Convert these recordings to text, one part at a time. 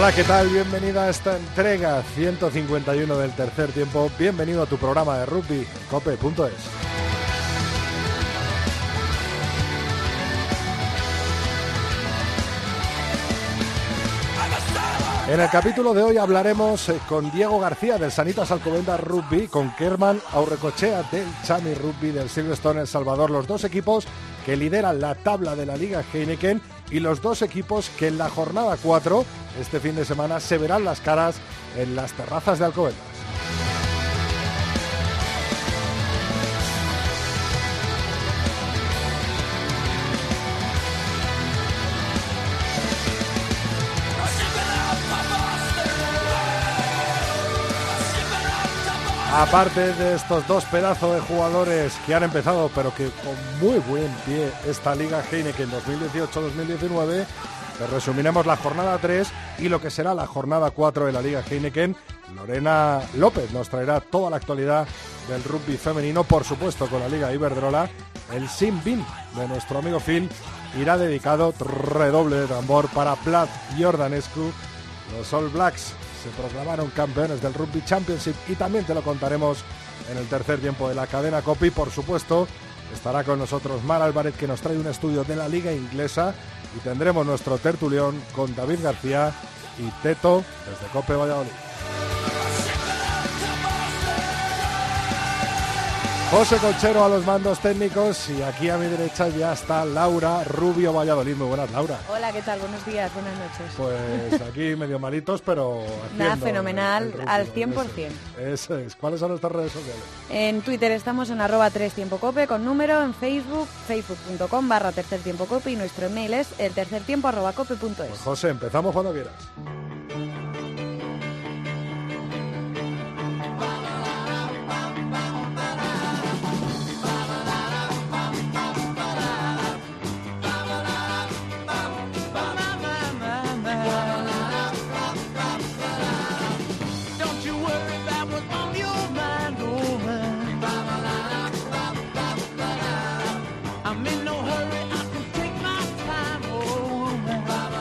Hola, ¿qué tal? Bienvenido a esta entrega 151 del tercer tiempo. Bienvenido a tu programa de rugby, cope.es. En el capítulo de hoy hablaremos eh, con Diego García del Sanitas Alcobendas Rugby, con Kerman Aurrecochea del Chami Rugby del Silverstone El Salvador, los dos equipos que lideran la tabla de la Liga Heineken y los dos equipos que en la jornada 4, este fin de semana, se verán las caras en las terrazas de Alcobendas. Aparte de estos dos pedazos de jugadores que han empezado, pero que con muy buen pie esta Liga Heineken 2018-2019, les resumiremos la jornada 3 y lo que será la jornada 4 de la Liga Heineken. Lorena López nos traerá toda la actualidad del rugby femenino, por supuesto con la Liga Iberdrola. El Sim Bin de nuestro amigo Phil irá dedicado redoble de tambor para Plat Jordanescu, los All Blacks se proclamaron campeones del Rugby Championship y también te lo contaremos en el tercer tiempo de la cadena Copy. Por supuesto, estará con nosotros Mar Álvarez que nos trae un estudio de la liga inglesa y tendremos nuestro tertulión con David García y Teto desde Cope Valladolid. José Conchero a los mandos técnicos y aquí a mi derecha ya está Laura Rubio Valladolid. Muy buenas, Laura. Hola, ¿qué tal? Buenos días, buenas noches. Pues aquí medio malitos, pero... Nada, fenomenal, al 100%. Eso es. ¿Cuáles son nuestras redes sociales? En Twitter estamos en arroba 3 tiempo cope con número, en Facebook, facebook.com barra tercer tiempo cope y nuestro email es el tercer tiempo arroba cope.es. Pues José, empezamos cuando quieras.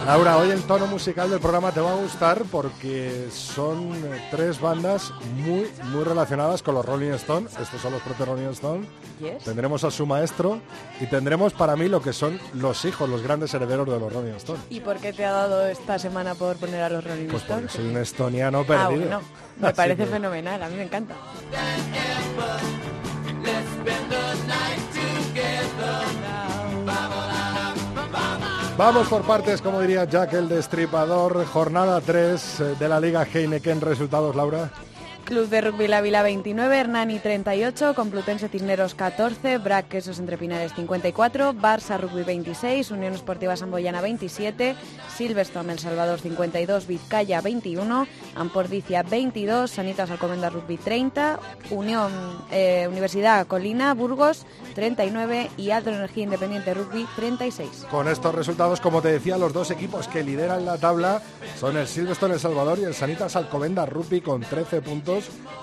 Laura, hoy el tono musical del programa te va a gustar porque son eh, tres bandas muy, muy relacionadas con los Rolling Stones. Estos son los propios Rolling Stones. Yes. Tendremos a su maestro y tendremos para mí lo que son los hijos, los grandes herederos de los Rolling Stones. ¿Y por qué te ha dado esta semana por poner a los Rolling Pues porque Stones? soy un estoniano Ah, perdido. bueno, me Así parece que- fenomenal, a mí me encanta. Vamos por partes, como diría Jack el Destripador. Jornada 3 de la Liga Heineken. Resultados, Laura. Club de Rugby La Vila 29, Hernani 38, Complutense Cisneros 14, Brac Quesos Entre Pinares 54, Barça Rugby 26, Unión Esportiva Samboyana 27, Silverstone El Salvador 52, Vizcaya 21, Ampordicia 22, Sanitas Alcobendas Rugby 30, Unión eh, Universidad Colina Burgos 39 y Alto Energía Independiente Rugby 36. Con estos resultados, como te decía, los dos equipos que lideran la tabla son el Silverstone El Salvador y el Sanitas Alcobendas Rugby con 13 puntos.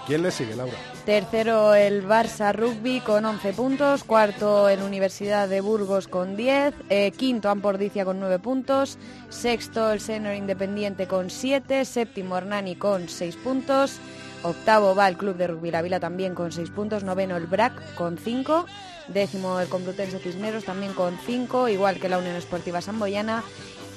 ¿Quién le sigue, Laura? Tercero el Barça Rugby con 11 puntos, cuarto el Universidad de Burgos con 10, eh, quinto Ampordicia con 9 puntos, sexto el Senior Independiente con 7, séptimo Hernani con 6 puntos, octavo va el Club de Rugby La Vila también con 6 puntos, noveno el BRAC con 5, décimo el Complutense Cisneros también con 5, igual que la Unión Esportiva Samboyana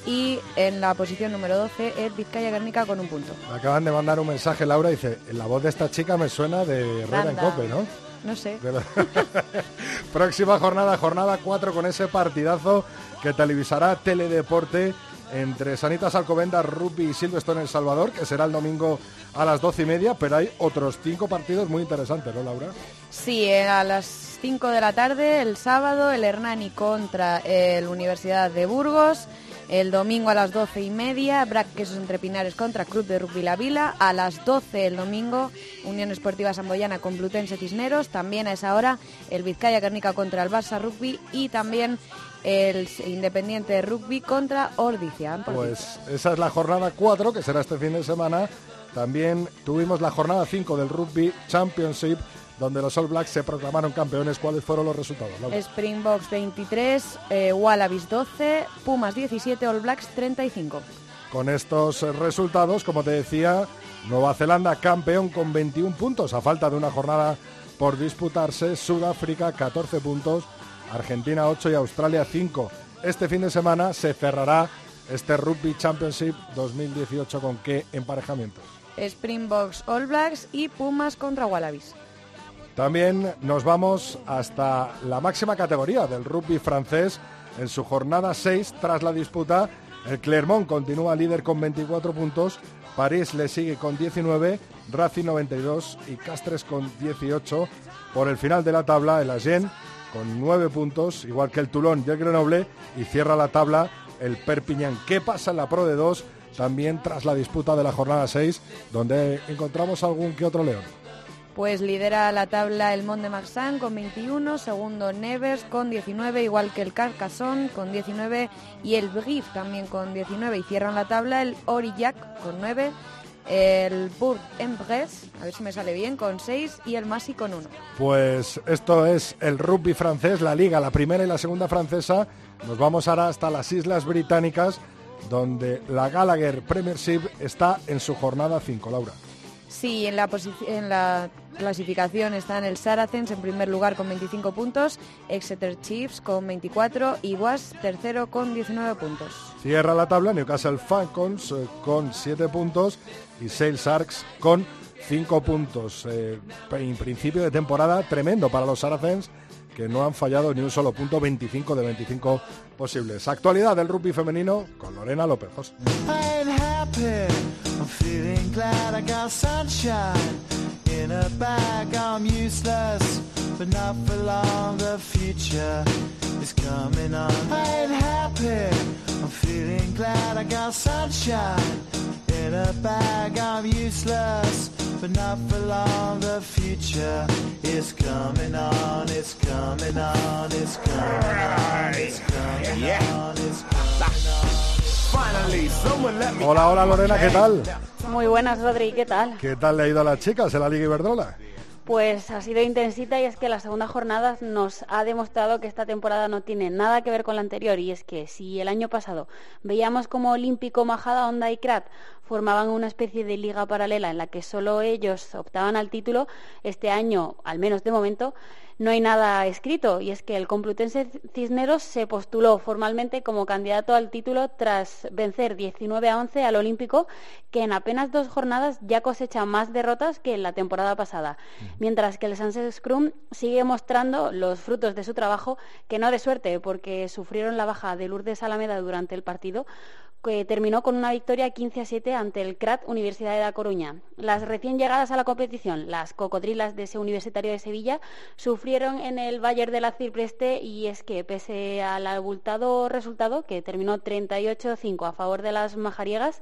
y en la posición número 12 el Vizcaya Guernica con un punto. Me acaban de mandar un mensaje, Laura, dice, la voz de esta chica me suena de Rueda en. Cope, ¿no? No sé. La- Próxima jornada, jornada 4 con ese partidazo que televisará Teledeporte entre Sanitas Alcobendas, Rugby y Silverstone El Salvador, que será el domingo a las doce y media, pero hay otros cinco partidos muy interesantes, ¿no, Laura? Sí, eh, a las 5 de la tarde, el sábado, el Hernani contra el Universidad de Burgos. El domingo a las doce y media, Brac entre Pinares contra Club de Rugby La Vila. A las 12 el domingo, Unión Esportiva Samboyana con Plutense Cisneros. También a esa hora, el Vizcaya Guernica contra el Barça Rugby y también el Independiente Rugby contra Ordizia. Pues esa es la jornada 4, que será este fin de semana. También tuvimos la jornada 5 del Rugby Championship donde los All Blacks se proclamaron campeones. ¿Cuáles fueron los resultados? Springboks 23, eh, Wallabies 12, Pumas 17, All Blacks 35. Con estos resultados, como te decía, Nueva Zelanda campeón con 21 puntos a falta de una jornada por disputarse, Sudáfrica 14 puntos, Argentina 8 y Australia 5. Este fin de semana se cerrará este Rugby Championship 2018 con qué emparejamientos? Springboks All Blacks y Pumas contra Wallabies. También nos vamos hasta la máxima categoría del rugby francés. En su jornada 6, tras la disputa, el Clermont continúa líder con 24 puntos, París le sigue con 19, Racing 92 y Castres con 18. Por el final de la tabla, el Agen con 9 puntos, igual que el Toulon y el Grenoble, y cierra la tabla el Perpignan. ¿Qué pasa en la Pro de 2? También tras la disputa de la jornada 6, donde encontramos algún que otro león. Pues lidera la tabla el Mont de Marsan con 21, segundo Nevers con 19, igual que el Carcassonne con 19 y el Brief también con 19 y cierran la tabla el Aurillac con 9, el Bourg en Bresse, a ver si me sale bien, con 6 y el Masi con 1. Pues esto es el rugby francés, la liga, la primera y la segunda francesa. Nos vamos ahora hasta las Islas Británicas, donde la Gallagher Premiership está en su jornada 5, Laura. Sí, en la, en la clasificación están el Saracens en primer lugar con 25 puntos, Exeter Chiefs con 24 y Was tercero con 19 puntos. Cierra la tabla Newcastle Falcons eh, con 7 puntos y Sales Sharks con 5 puntos. Eh, en principio de temporada tremendo para los Saracens que no han fallado ni un solo punto, 25 de 25 posibles. Actualidad del rugby femenino con Lorena López. Is in a bag. I'm useless, but not for long. The future is coming on. It's coming on. It's coming on. It's coming on. It's coming on. Hola, hola Lorena, ¿qué tal? Muy buenas, Rodri, ¿qué tal? ¿Qué tal le ha ido a las chicas en la Liga Iberdrola? Pues ha sido intensita y es que la segunda jornada nos ha demostrado que esta temporada no tiene nada que ver con la anterior y es que si el año pasado veíamos como Olímpico, Majada, Honda y Krat formaban una especie de liga paralela en la que solo ellos optaban al título, este año, al menos de momento, no hay nada escrito. Y es que el Complutense Cisneros se postuló formalmente como candidato al título tras vencer 19 a 11 al Olímpico, que en apenas dos jornadas ya cosecha más derrotas que en la temporada pasada, mientras que el Sunset Scrum sigue mostrando los frutos de su trabajo, que no de suerte, porque sufrieron la baja de Lourdes Alameda durante el partido, que terminó con una victoria 15 a 7 ante el CRAT Universidad de La Coruña. Las recién llegadas a la competición, las cocodrilas de ese Universitario de Sevilla, sufrieron en el Bayern de la Cipreste y es que pese al abultado resultado, que terminó 38-5 a favor de las majariegas,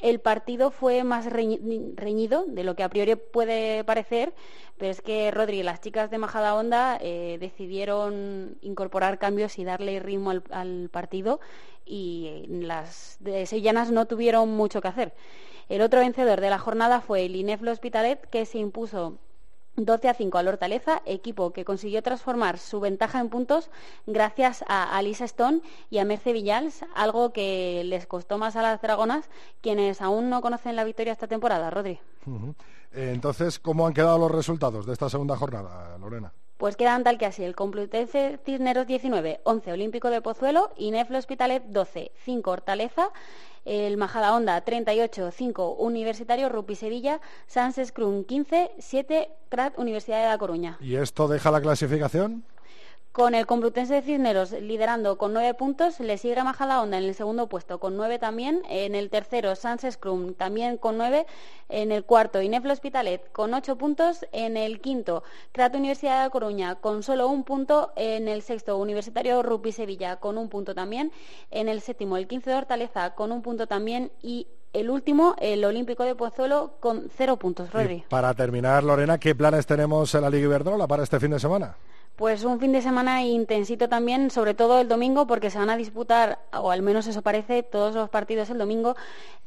el partido fue más reñido de lo que a priori puede parecer, pero es que Rodri, las chicas de Majada Honda eh, decidieron incorporar cambios y darle ritmo al, partido y las de sevillanas no tuvieron mucho que hacer. El otro vencedor de la jornada fue el Ineflo Hospitalet, que se impuso 12 a 5 al Hortaleza, equipo que consiguió transformar su ventaja en puntos gracias a Alisa Stone y a Merce Villals, algo que les costó más a las dragonas, quienes aún no conocen la victoria esta temporada, Rodri. Eh, entonces, ¿cómo han quedado los resultados de esta segunda jornada, Lorena? Pues quedan tal que así, el Complutense Cisneros 19, 11 Olímpico de Pozuelo, Ineflo Hospitalet 12, 5 Hortaleza, el Majada Honda 38, 5 Universitario Rupi Sevilla, Sans Scrum 15, 7 CRAT Universidad de La Coruña. ¿Y esto deja la clasificación? Con el Complutense de Cisneros liderando con nueve puntos, le sigue Majadahonda en el segundo puesto con nueve también, en el tercero Sans Scrum también con nueve, en el cuarto Ineflo Hospitalet con ocho puntos, en el quinto Crato Universidad de Coruña con solo un punto, en el sexto Universitario Rupi Sevilla con un punto también, en el séptimo el quince de Hortaleza con un punto también. Y el último, el Olímpico de Pozuelo, con cero puntos, Rodri. para terminar, Lorena, ¿qué planes tenemos en la Liga Iberdrola para este fin de semana? Pues un fin de semana intensito también, sobre todo el domingo, porque se van a disputar, o al menos eso parece, todos los partidos el domingo.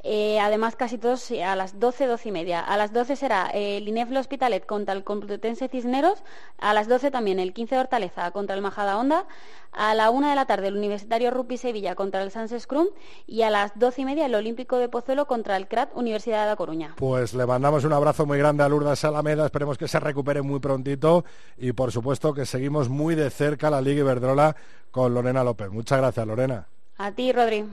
Eh, además, casi todos a las 12, 12 y media. A las 12 será el Ineflo Hospitalet contra el Complutense Cisneros. A las 12 también el 15 de Hortaleza contra el Majada Honda. A la 1 de la tarde el Universitario Rupi Sevilla contra el Sans Scrum. Y a las 12 y media el Olímpico de Pozuelo contra el CRAT Universidad de La Coruña. Pues le mandamos un abrazo muy grande a Lourdes Alameda. Esperemos que se recupere muy prontito. Y por supuesto que se seguimos muy de cerca la Liga Iberdrola con Lorena López. Muchas gracias, Lorena. A ti, Rodri.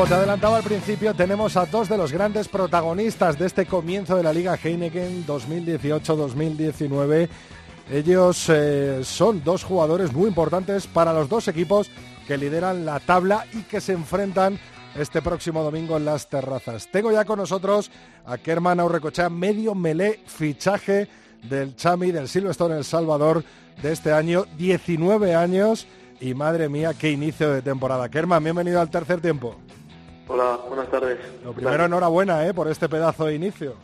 Como te adelantaba al principio, tenemos a dos de los grandes protagonistas de este comienzo de la Liga Heineken 2018-2019. Ellos eh, son dos jugadores muy importantes para los dos equipos que lideran la tabla y que se enfrentan este próximo domingo en las terrazas. Tengo ya con nosotros a Kerman Aurrecochea, medio melé fichaje del Chami del Silverstone El Salvador de este año, 19 años y madre mía, qué inicio de temporada. Kerman, bienvenido al tercer tiempo. Hola, buenas tardes. Lo primero, enhorabuena ¿eh? por este pedazo de inicio.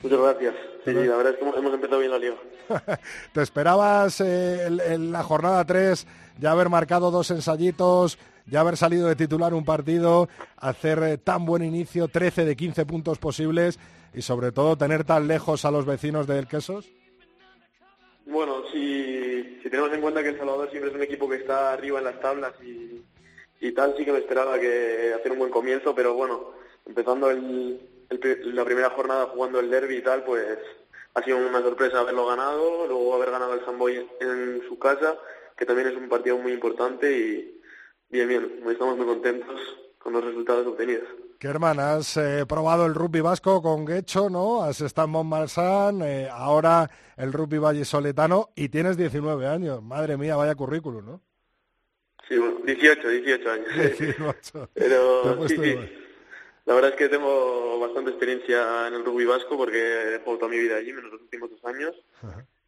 Muchas gracias. Sí, la verdad es que hemos empezado bien la liga. ¿Te esperabas eh, en, la jornada 3 ya haber marcado dos ensayitos, ya haber salido de titular un partido, hacer eh, tan buen inicio, 13 de 15 puntos posibles y sobre todo tener tan lejos a los vecinos del Quesos? Bueno, si, si tenemos en cuenta que El Salvador siempre es un equipo que está arriba en las tablas y, y tal, sí que me esperaba que hacer un buen comienzo, pero bueno, empezando el, la primera jornada jugando el derby y tal, pues ha sido una sorpresa haberlo ganado, luego haber ganado el Samboy en su casa, que también es un partido muy importante y bien, bien, estamos muy contentos con los resultados obtenidos. ¿Qué hermana? Has eh, probado el rugby vasco con Guecho, ¿no? Has estado en Montmarsan, eh, ahora el rugby vallisoletano y tienes 19 años. Madre mía, vaya currículum, ¿no? Sí, bueno, 18, 18 años. Pero sí, sí. La verdad es que tengo bastante experiencia en el rugby vasco porque he jugado toda mi vida allí, menos los últimos dos años.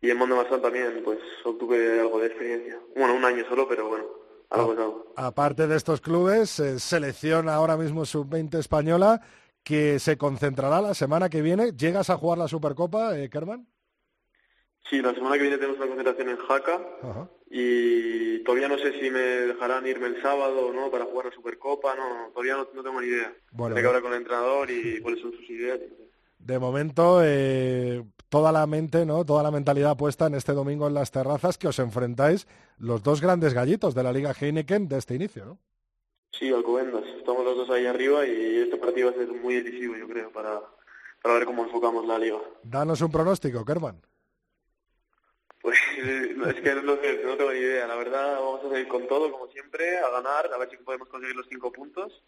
Y en Mondo Marsal también, pues obtuve algo de experiencia. Bueno, un año solo, pero bueno, algo es algo. Aparte de estos clubes, eh, selección ahora mismo sub-20 española que se concentrará la semana que viene. ¿Llegas a jugar la Supercopa, eh, Kerman? Sí, la semana que viene tenemos una concentración en Jaca y todavía no sé si me dejarán irme el sábado o no para jugar la Supercopa, no, todavía no, tengo ni idea. Bueno, Hay que hablar con el entrenador y cuáles son sus ideas. De momento, eh, toda la mente, ¿no? Toda la mentalidad puesta en este domingo en las terrazas que os enfrentáis los dos grandes gallitos de la Liga Heineken de este inicio, ¿no? Sí, Alcobendas. Estamos los dos ahí arriba y este partido va a ser muy decisivo, yo creo, para, para ver cómo enfocamos la liga. Danos un pronóstico, Kerman. Pues es que no, no tengo ni idea. La verdad, vamos a seguir con todo, como siempre, a ganar, a ver si podemos conseguir los cinco puntos.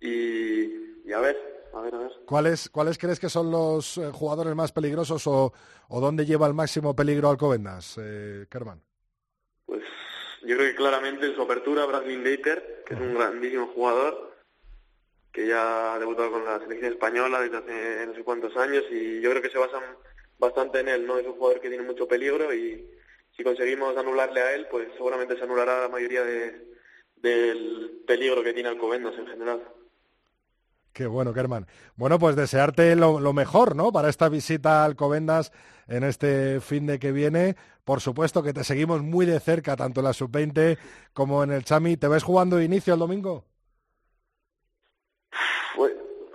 Y, a ver, a ver, a ver. ¿Cuáles, ¿Cuáles crees que son los eh, jugadores más peligrosos o, o dónde lleva el máximo peligro Alcobendas, eh, Kerman? Pues yo creo que claramente en su apertura, Bradley Baker, que es un grandísimo jugador, que ya ha debutado con la selección española desde hace no sé cuántos años y yo creo que se basan bastante en él, ¿no? Es un jugador que tiene mucho peligro y si conseguimos anularle a él, pues seguramente se anulará la mayoría de, del peligro que tiene Alcobendas en general. Qué bueno, Kerman. Bueno, pues desearte lo, lo, mejor, ¿no? Para esta visita a Alcobendas en este fin de que viene. Por supuesto que te seguimos muy de cerca, tanto en la sub-20 como en el Chami. ¿Te ves jugando de inicio el domingo?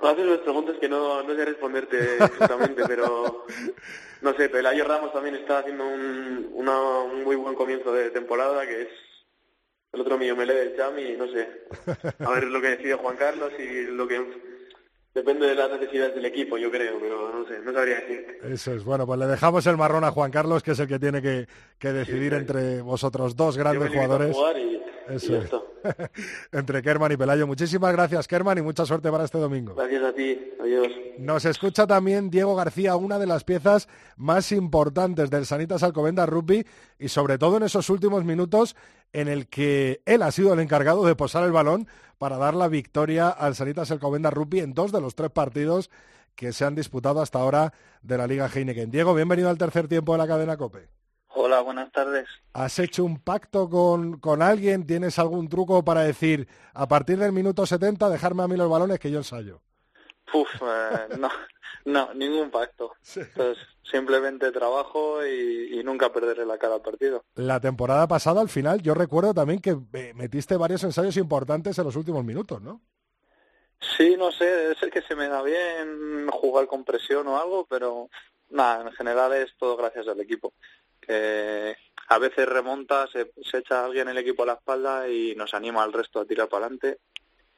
Haces las preguntas que no, no sé responderte exactamente, pero no sé, Pelayo Ramos también está haciendo un, una, un muy buen comienzo de temporada, que es el otro mío me lee del Cham y no sé. A ver lo que decide Juan Carlos y lo que Depende de las necesidades del equipo, yo creo, pero no sé, no sabría decir. Eso es. Bueno, pues le dejamos el marrón a Juan Carlos, que es el que tiene que, decidir entre vosotros dos grandes jugadores. Eso es. entre Kerman y Pelayo. Muchísimas gracias, Kerman, y mucha suerte para este domingo. Gracias a ti. Adiós. Nos escucha también Diego García, una de las piezas más importantes del Sanitas Alcobenda Rugby y sobre todo en esos últimos minutos en el que él ha sido el encargado de posar el balón para dar la victoria al Sanitas Alcobendas Rugby en dos de los tres partidos que se han disputado hasta ahora de la Liga Heineken. Diego, bienvenido al tercer tiempo de la cadena COPE. Hola, buenas tardes. ¿Has hecho un pacto con, con alguien? ¿Tienes algún truco para decir, a partir del minuto 70, dejarme a mí los balones que yo ensayo? Uf, eh, no, no, ningún pacto. simplemente trabajo y, nunca perderé la cara al partido. La temporada pasada, al final, yo recuerdo también que eh, metiste varios ensayos importantes en los últimos minutos, ¿no? Sí, no sé, debe ser que se me da bien jugar con presión o algo, pero nada, en general es todo gracias al equipo. Que a veces remonta, se, se echa alguien en el equipo a la espalda y nos anima al resto a tirar para adelante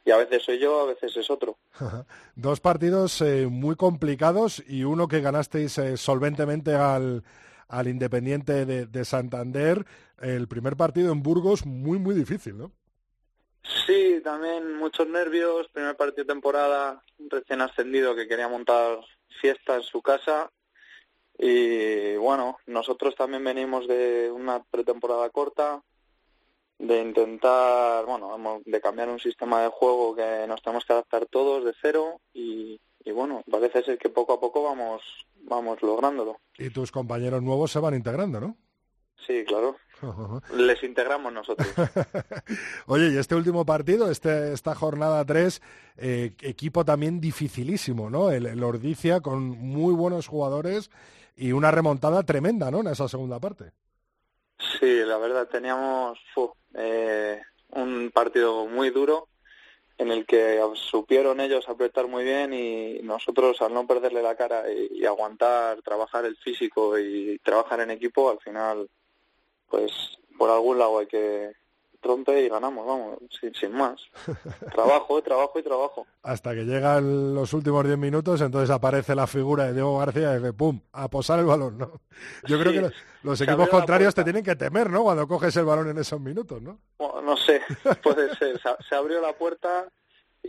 y a veces soy yo, a veces es otro. Dos partidos eh, muy complicados y uno que ganasteis eh, solventemente al, al Independiente de, Santander. El primer partido en Burgos muy, muy difícil, ¿no? Sí, también muchos nervios. Primer partido de temporada, recién ascendido que quería montar fiesta en su casa. Y bueno, nosotros también venimos de una pretemporada corta, de intentar, bueno, de cambiar un sistema de juego que nos tenemos que adaptar todos de cero y, y bueno, parece ser que poco a poco vamos, vamos lográndolo. Y tus compañeros nuevos se van integrando, ¿no? Sí, claro. Les integramos nosotros. Oye, y este último partido, este, esta jornada 3, eh, equipo también dificilísimo, ¿no? El, el, Ordicia con muy buenos jugadores y una remontada tremenda, ¿no? En esa segunda parte. Sí, la verdad, teníamos eh, un partido muy duro en el que supieron ellos apretar muy bien y nosotros al no perderle la cara y, aguantar, trabajar el físico y trabajar en equipo, al final, pues por algún lado hay que, trompe y ganamos, vamos, sin, sin más. trabajo, trabajo y trabajo. Hasta que llegan los últimos 10 minutos, entonces aparece la figura de Diego García y dice, ¡pum!, a posar el balón, ¿no? Yo creo que los, equipos contrarios te tienen que temer, ¿no?, cuando coges el balón en esos minutos, ¿no? no sé, puede ser. Se abrió la puerta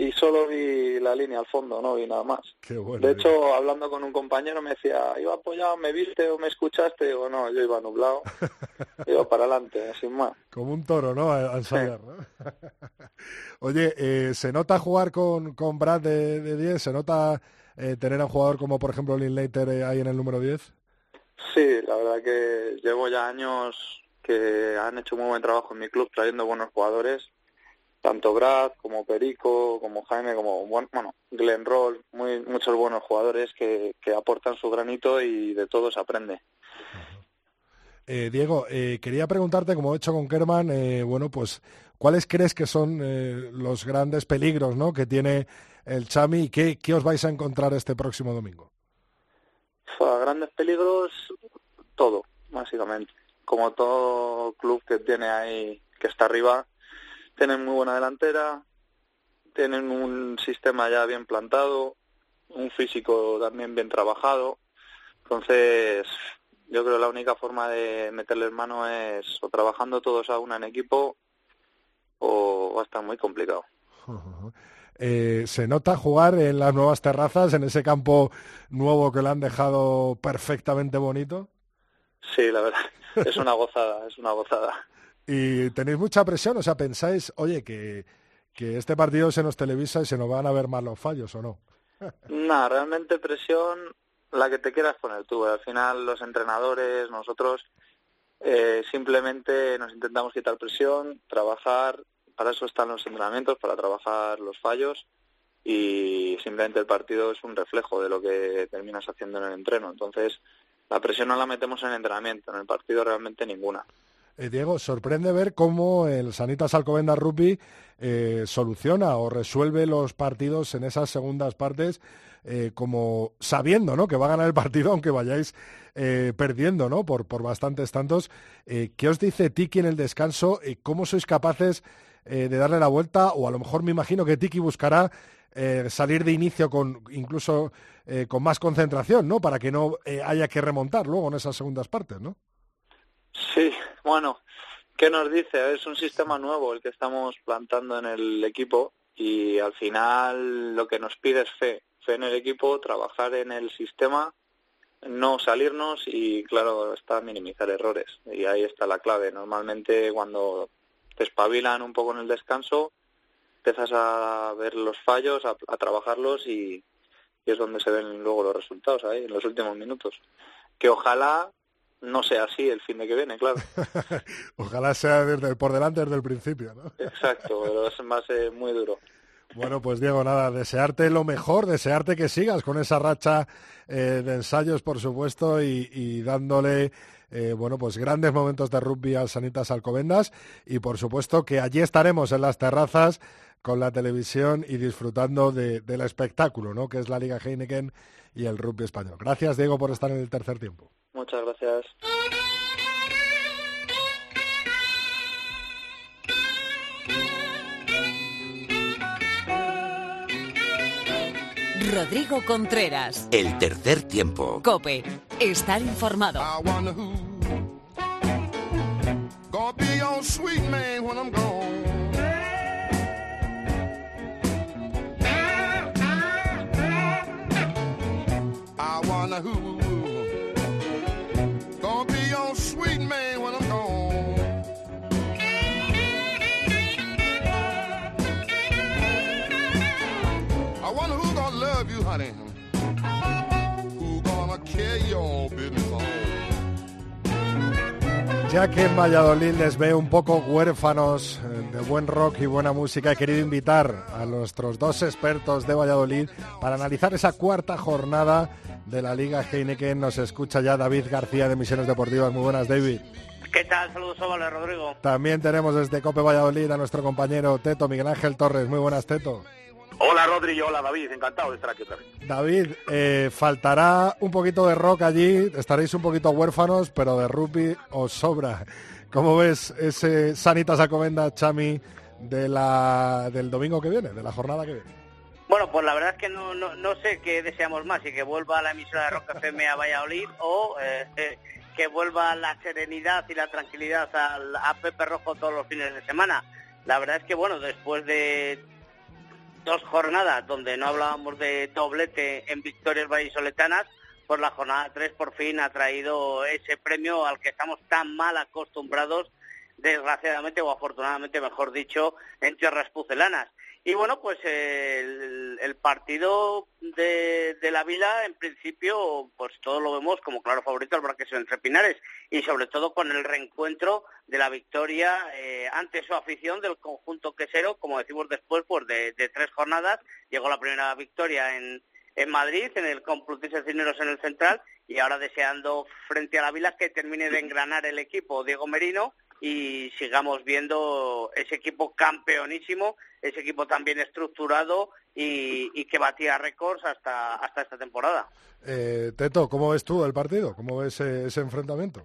y solo vi la línea al fondo, no vi nada más. de hecho, hablando con un compañero me decía, iba apoyado, ¿me viste o me escuchaste? O no, yo iba nublado, iba para adelante, sin más. Como un toro, ¿no? Al salir, ¿no? Oye, eh, ¿se nota jugar con, con Brad de 10? ¿Se nota eh, tener a un jugador como, por ejemplo, Lynn Later eh, ahí en el número 10? Sí, la verdad que llevo ya años que han hecho muy buen trabajo en mi club trayendo buenos jugadores tanto Brad como Perico, como Jaime, como bueno, Glenn Roll, muy, muchos buenos jugadores que, que aportan su granito y de todos aprende. Eh, Diego, eh, quería preguntarte, como he hecho con Kerman, eh, bueno, pues, ¿cuáles crees que son los grandes peligros ¿no? que tiene el Chami y qué, qué os vais a encontrar este próximo domingo? grandes peligros, todo, básicamente. Como todo club que tiene ahí, que está arriba, tienen muy buena delantera, tienen un sistema ya bien plantado, un físico también bien trabajado. Entonces, yo creo que la única forma de meterles mano es o trabajando todos a una en equipo o va a estar muy complicado. Eh, se nota jugar en las nuevas terrazas, en ese campo nuevo que le han dejado perfectamente bonito. Sí, la verdad, es una gozada, es una gozada. Y tenéis mucha presión, o sea, pensáis, oye, que, que este partido se nos televisa y se nos van a ver mal los fallos, ¿o no? no, realmente presión la que te quieras poner tú. Al final los entrenadores, nosotros, eh, simplemente nos intentamos quitar presión, trabajar, para eso están los entrenamientos, para trabajar los fallos y simplemente el partido es un reflejo de lo que terminas haciendo en el entreno. Entonces, la presión no la metemos en el entrenamiento, en el partido realmente ninguna. Eh, Diego, sorprende ver cómo el Sanitas Alcobendas Rugby eh, soluciona o resuelve los partidos en esas segundas partes eh, como sabiendo ¿no? que va a ganar el partido aunque vayáis perdiendo ¿no? por, por bastantes tantos. ¿Qué os dice Tiki en el descanso? ¿Cómo sois capaces de darle la vuelta? O a lo mejor me imagino que Tiki buscará salir de inicio con incluso con más concentración, ¿no? Para que no haya que remontar luego en esas segundas partes, ¿no? Sí, bueno, ¿qué nos dice? Es un sistema nuevo el que estamos plantando en el equipo y al final lo que nos pide es fe, fe en el equipo, trabajar en el sistema, no salirnos y claro, está minimizar errores y ahí está la clave. Normalmente cuando te espabilan un poco en el descanso, empiezas a ver los fallos, a, trabajarlos y, y, es donde se ven luego los resultados ahí en los últimos minutos. Que ojalá no sea así el fin de que viene, claro. Ojalá sea desde, por delante desde el principio, ¿no? Exacto, pero es más eh, muy duro. Bueno, pues Diego, nada, desearte lo mejor, desearte que sigas con esa racha eh, de ensayos, por supuesto, y, dándole, eh, bueno, pues grandes momentos de rugby al Sanitas Alcobendas, y por supuesto que allí estaremos en las terrazas con la televisión y disfrutando del espectáculo, ¿no? Que es la Liga Heineken y el rugby español. Gracias, Diego, por estar en el tercer tiempo. Muchas gracias. Rodrigo Contreras. El tercer tiempo. Cope. Estar informado. Ya que en Valladolid les ve un poco huérfanos eh, de buen rock y buena música, he querido invitar a nuestros dos expertos de Valladolid para analizar esa cuarta jornada de la Liga Heineken. Nos escucha ya David García de Misiones Deportivas. Muy buenas, David. ¿Qué tal? Saludos, Óvalo, Rodrigo. También tenemos desde Cope Valladolid a nuestro compañero Teto, Miguel Ángel Torres. Muy buenas, Teto. Hola Rodri, hola David, encantado de estar aquí otra vez. David, eh, faltará un poquito de rock allí, estaréis un poquito huérfanos, pero de rugby os sobra. ¿Cómo ves ese Sanitas Acomenda Chami de la, del domingo que viene, de la jornada que viene? Bueno, pues la verdad es que no, no, sé qué deseamos más, si que vuelva la emisora de Rock FM a Valladolid o eh, que vuelva la serenidad y la tranquilidad a Pepe Rojo todos los fines de semana. La verdad es que, bueno, después de dos jornadas donde no hablábamos de doblete en victorias vallisoletanas, pues la jornada 3 por fin ha traído ese premio al que estamos tan mal acostumbrados, desgraciadamente o afortunadamente, mejor dicho, en tierras pucelanas. Y bueno, pues el, partido de, la Vila, en principio, pues todo lo vemos como claro favorito al Braqueso entre Pinares y sobre todo con el reencuentro de la victoria eh, ante su afición del conjunto quesero, como decimos después, pues de, tres jornadas. Llegó la primera victoria en, en Madrid, en el Complutense Cineros en el Central, y ahora deseando frente a la Vila que termine de engranar el equipo Diego Merino y sigamos viendo ese equipo campeonísimo, ese equipo también estructurado y, que batía récords hasta, hasta esta temporada. Eh, Teto, ¿cómo ves tú el partido? ¿Cómo ves ese, enfrentamiento?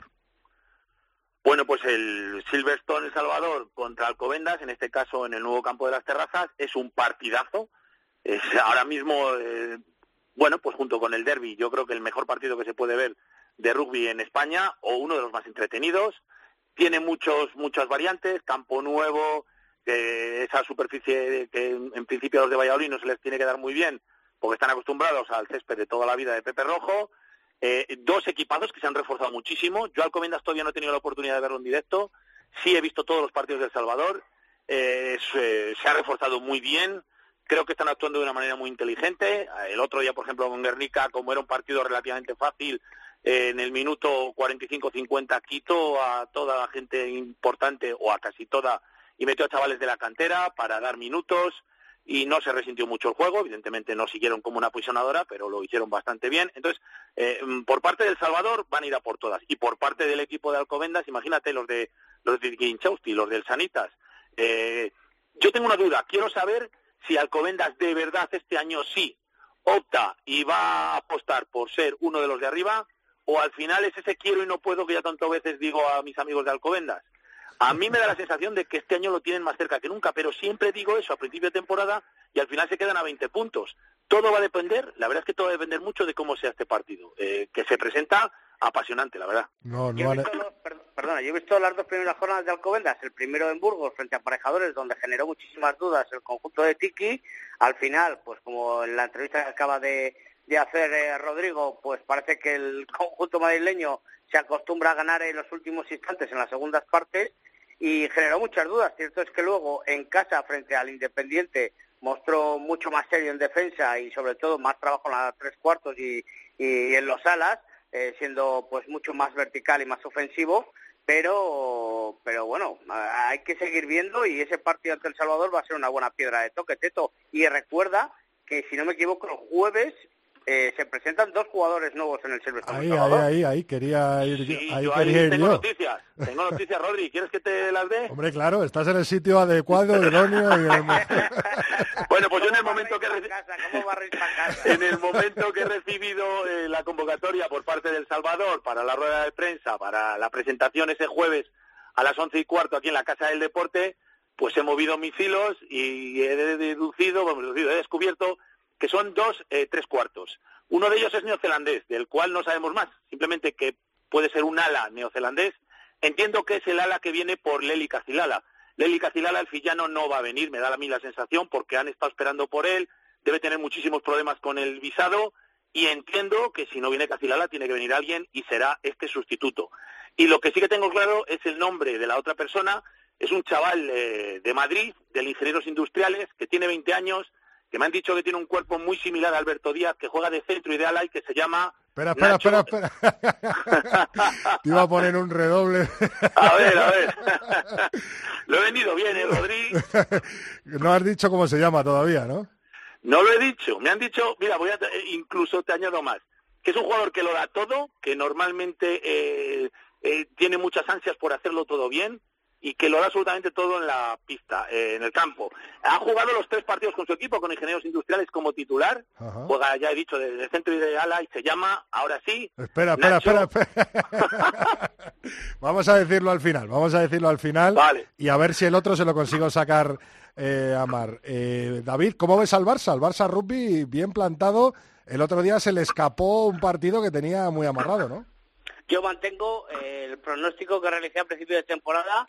Bueno, pues el Silverstone El Salvador contra Alcobendas, en este caso en el nuevo campo de las terrazas, es un partidazo. Es ahora mismo, eh, bueno, pues junto con el derby, yo creo que el mejor partido que se puede ver de rugby en España o uno de los más entretenidos tiene muchos, muchas variantes, campo nuevo, esa superficie que en principio a los de Valladolid no se les tiene que dar muy bien, porque están acostumbrados al césped de toda la vida de Pepe Rojo. Eh, dos equipados que se han reforzado muchísimo. Yo Alcomendas todavía no he tenido la oportunidad de verlo en directo. Sí he visto todos los partidos del Salvador. Eh, se, ha reforzado muy bien. Creo que están actuando de una manera muy inteligente. El otro día, por ejemplo, con Guernica, como era un partido relativamente fácil, en el minuto 45-50 quitó a toda la gente importante o a casi toda y metió a chavales de la cantera para dar minutos y no se resintió mucho el juego, evidentemente no siguieron como una aprisionadora, pero lo hicieron bastante bien. Entonces, eh, por parte del Salvador van a ir a por todas y por parte del equipo de Alcobendas, imagínate los de los de Guinchausti, los del Sanitas. Eh, yo tengo una duda, quiero saber si Alcobendas de verdad este año sí opta y va a apostar por ser uno de los de arriba o al final es ese quiero y no puedo que ya tantas veces digo a mis amigos de Alcobendas. A mí me da la sensación de que este año lo tienen más cerca que nunca, pero siempre digo eso a principio de temporada y al final se quedan a 20 puntos. Todo va a depender, la verdad es que todo va a depender mucho de cómo sea este partido, eh, que se presenta apasionante, la verdad. No, yo, he visto perdona, yo he visto las dos primeras jornadas de Alcobendas, el primero en Burgos frente a Aparejadores, donde generó muchísimas dudas el conjunto de Tiki. Al final, pues como en la entrevista que acaba de, hacer eh, Rodrigo, pues parece que el conjunto madrileño se acostumbra a ganar en los últimos instantes, en las segundas partes, y generó muchas dudas. Cierto es que luego en casa, frente al Independiente, mostró mucho más serio en defensa y sobre todo más trabajo en las tres cuartos y, y en los alas eh, siendo pues mucho más vertical y más ofensivo, pero pero bueno, hay que seguir viendo y ese partido ante El Salvador va a ser una buena piedra de toque, Teto. Y recuerda que, si no me equivoco, el jueves eh, se presentan dos jugadores nuevos en el Silverstone. Ahí, ahí, ahí, ahí, quería ir yo. Ahí yo quería ir tengo yo. noticias, tengo noticias, Rodri. ¿Quieres que te las dé? Hombre, claro, estás en el sitio adecuado, idóneo. Y Bueno, pues yo en el momento que he ¿Cómo reci- casa? ¿Cómo casa? en el momento que he recibido eh, la convocatoria por parte del Salvador para la rueda de prensa, para la presentación ese jueves a las once y cuarto aquí en la Casa del Deporte, pues he movido mis hilos y he deducido, deducido, he descubierto que son dos eh, tres cuartos. Uno de ellos es neozelandés, del cual no sabemos más, simplemente que puede ser un ala neozelandés. Entiendo que es el ala que viene por Leli Cacilala. Leli Cacilala, el fillano, no va a venir, me da a mí la sensación, porque han estado esperando por él, debe tener muchísimos problemas con el visado, y entiendo que si no viene Cacilala tiene que venir alguien y será este sustituto. Y lo que sí que tengo claro es el nombre de la otra persona, es un chaval eh, de Madrid, de ingenieros industriales, que tiene 20 años, que me han dicho que tiene un cuerpo muy similar a Alberto Díaz, que juega de centro y de ala y que se llama... Espera, espera, Nacho- espera, espera. Te iba a poner un redoble. A ver, a ver. Lo he vendido bien, ¿eh, Rodri? No has dicho cómo se llama todavía, ¿no? No lo he dicho. Me han dicho, mira, voy a, eh, incluso te añado más, que es un jugador que lo da todo, que normalmente eh, eh, tiene muchas ansias por hacerlo todo bien y que lo da absolutamente todo en la pista, eh, en el campo. Ha jugado los tres partidos con su equipo, con Ingenieros Industriales como titular. Ajá. Juega, ya he dicho, de, de centro y de ala y se llama, ahora sí, Espera, espera, Nacho. espera, espera. vamos a decirlo al final, vamos a decirlo al final Vale. y a ver si el otro se lo consigo sacar eh, a Mar. Eh, David, ¿cómo ves al Barça? Al Barça Rugby bien plantado. El otro día se le escapó un partido que tenía muy amarrado, ¿no? Yo mantengo eh, el pronóstico que realicé a principio de temporada,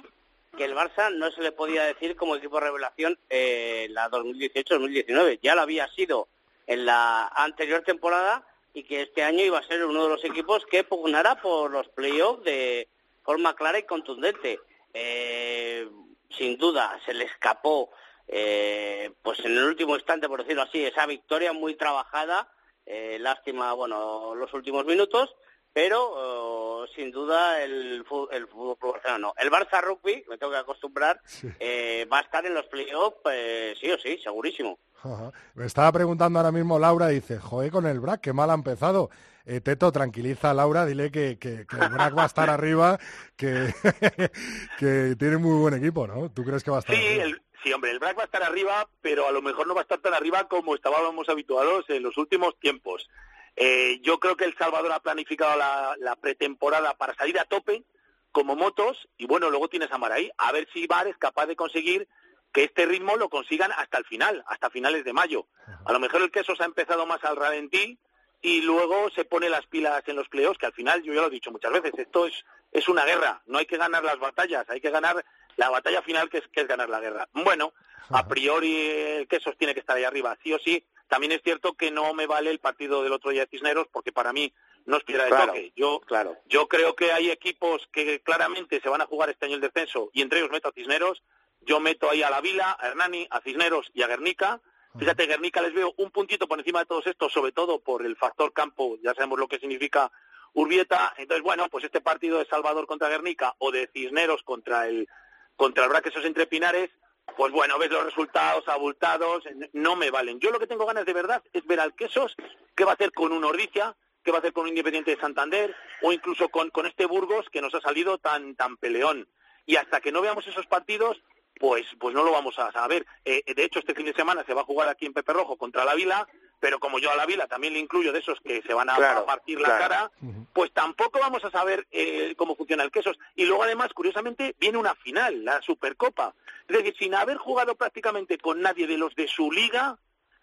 que el Barça no se le podía decir como equipo revelación eh, la 2018-2019. Ya lo había sido en la anterior temporada y que este año iba a ser uno de los equipos que pugnara por los playoffs de forma clara y contundente. Eh, sin duda, se le escapó, eh, pues en el último instante, por decirlo así, esa victoria muy trabajada. Eh, lástima, bueno, los últimos minutos, pero eh, sin duda el, el fútbol no. El Barça Rugby, me tengo que acostumbrar, eh, va a estar en los playoffs, eh, sí o sí, segurísimo. Ajá. Me estaba preguntando ahora mismo Laura, dice, joder, con el BRAC, qué mal ha empezado. Eh, Teto, tranquiliza a Laura, dile que, que- que el BRAC va a estar arriba, que, que tiene muy buen equipo, ¿no? ¿Tú crees que va a estar Sí, arriba? el, sí, hombre, el Brack va a estar arriba, pero a lo mejor no va a estar tan arriba como estábamos habituados en los últimos tiempos. Eh, yo creo que El Salvador ha planificado la, la pretemporada para salir a tope, como motos, y bueno, luego tienes a Maraí. A ver si Bar es capaz de conseguir que este ritmo lo consigan hasta el final, hasta finales de mayo. A lo mejor el queso se ha empezado más al ralentí y luego se pone las pilas en los playoffs, que al final, yo ya lo he dicho muchas veces, esto es, es una guerra, no hay que ganar las batallas, hay que ganar la batalla final que es, que es ganar la guerra. Bueno, a priori el quesos tiene que estar ahí arriba, sí o sí. También es cierto que no me vale el partido del otro día de Cisneros, porque para mí no es piedra de Claro, toque. Yo, claro. yo creo que hay equipos que claramente se van a jugar este año el descenso, y entre ellos meto a Cisneros, yo meto ahí a la Vila, a Hernani, a Cisneros y a Guernica. Fíjate, Guernica les veo un puntito por encima de todos estos, sobre todo por el factor campo, ya sabemos lo que significa Urbieta. Entonces, bueno, pues este partido de Salvador contra Guernica o de Cisneros contra el contra el Braquesos entre Pinares, pues bueno, ves los resultados abultados, no me valen. Yo lo que tengo ganas de verdad es ver al Quesos qué va a hacer con un Ordicia, qué va a hacer con un Independiente de Santander o incluso con, con este Burgos que nos ha salido tan tan peleón. y hasta que no veamos esos partidos, pues, pues no lo vamos a saber. Eh, de hecho, este fin de semana se va a jugar aquí en Pepe Rojo contra la Vila, pero como yo a la Vila también le incluyo de esos que se van a, partir la cara, pues tampoco vamos a saber eh, cómo funciona el quesos. Y luego, además, curiosamente, viene una final, la Supercopa. Es decir, sin haber jugado prácticamente con nadie de los de su liga,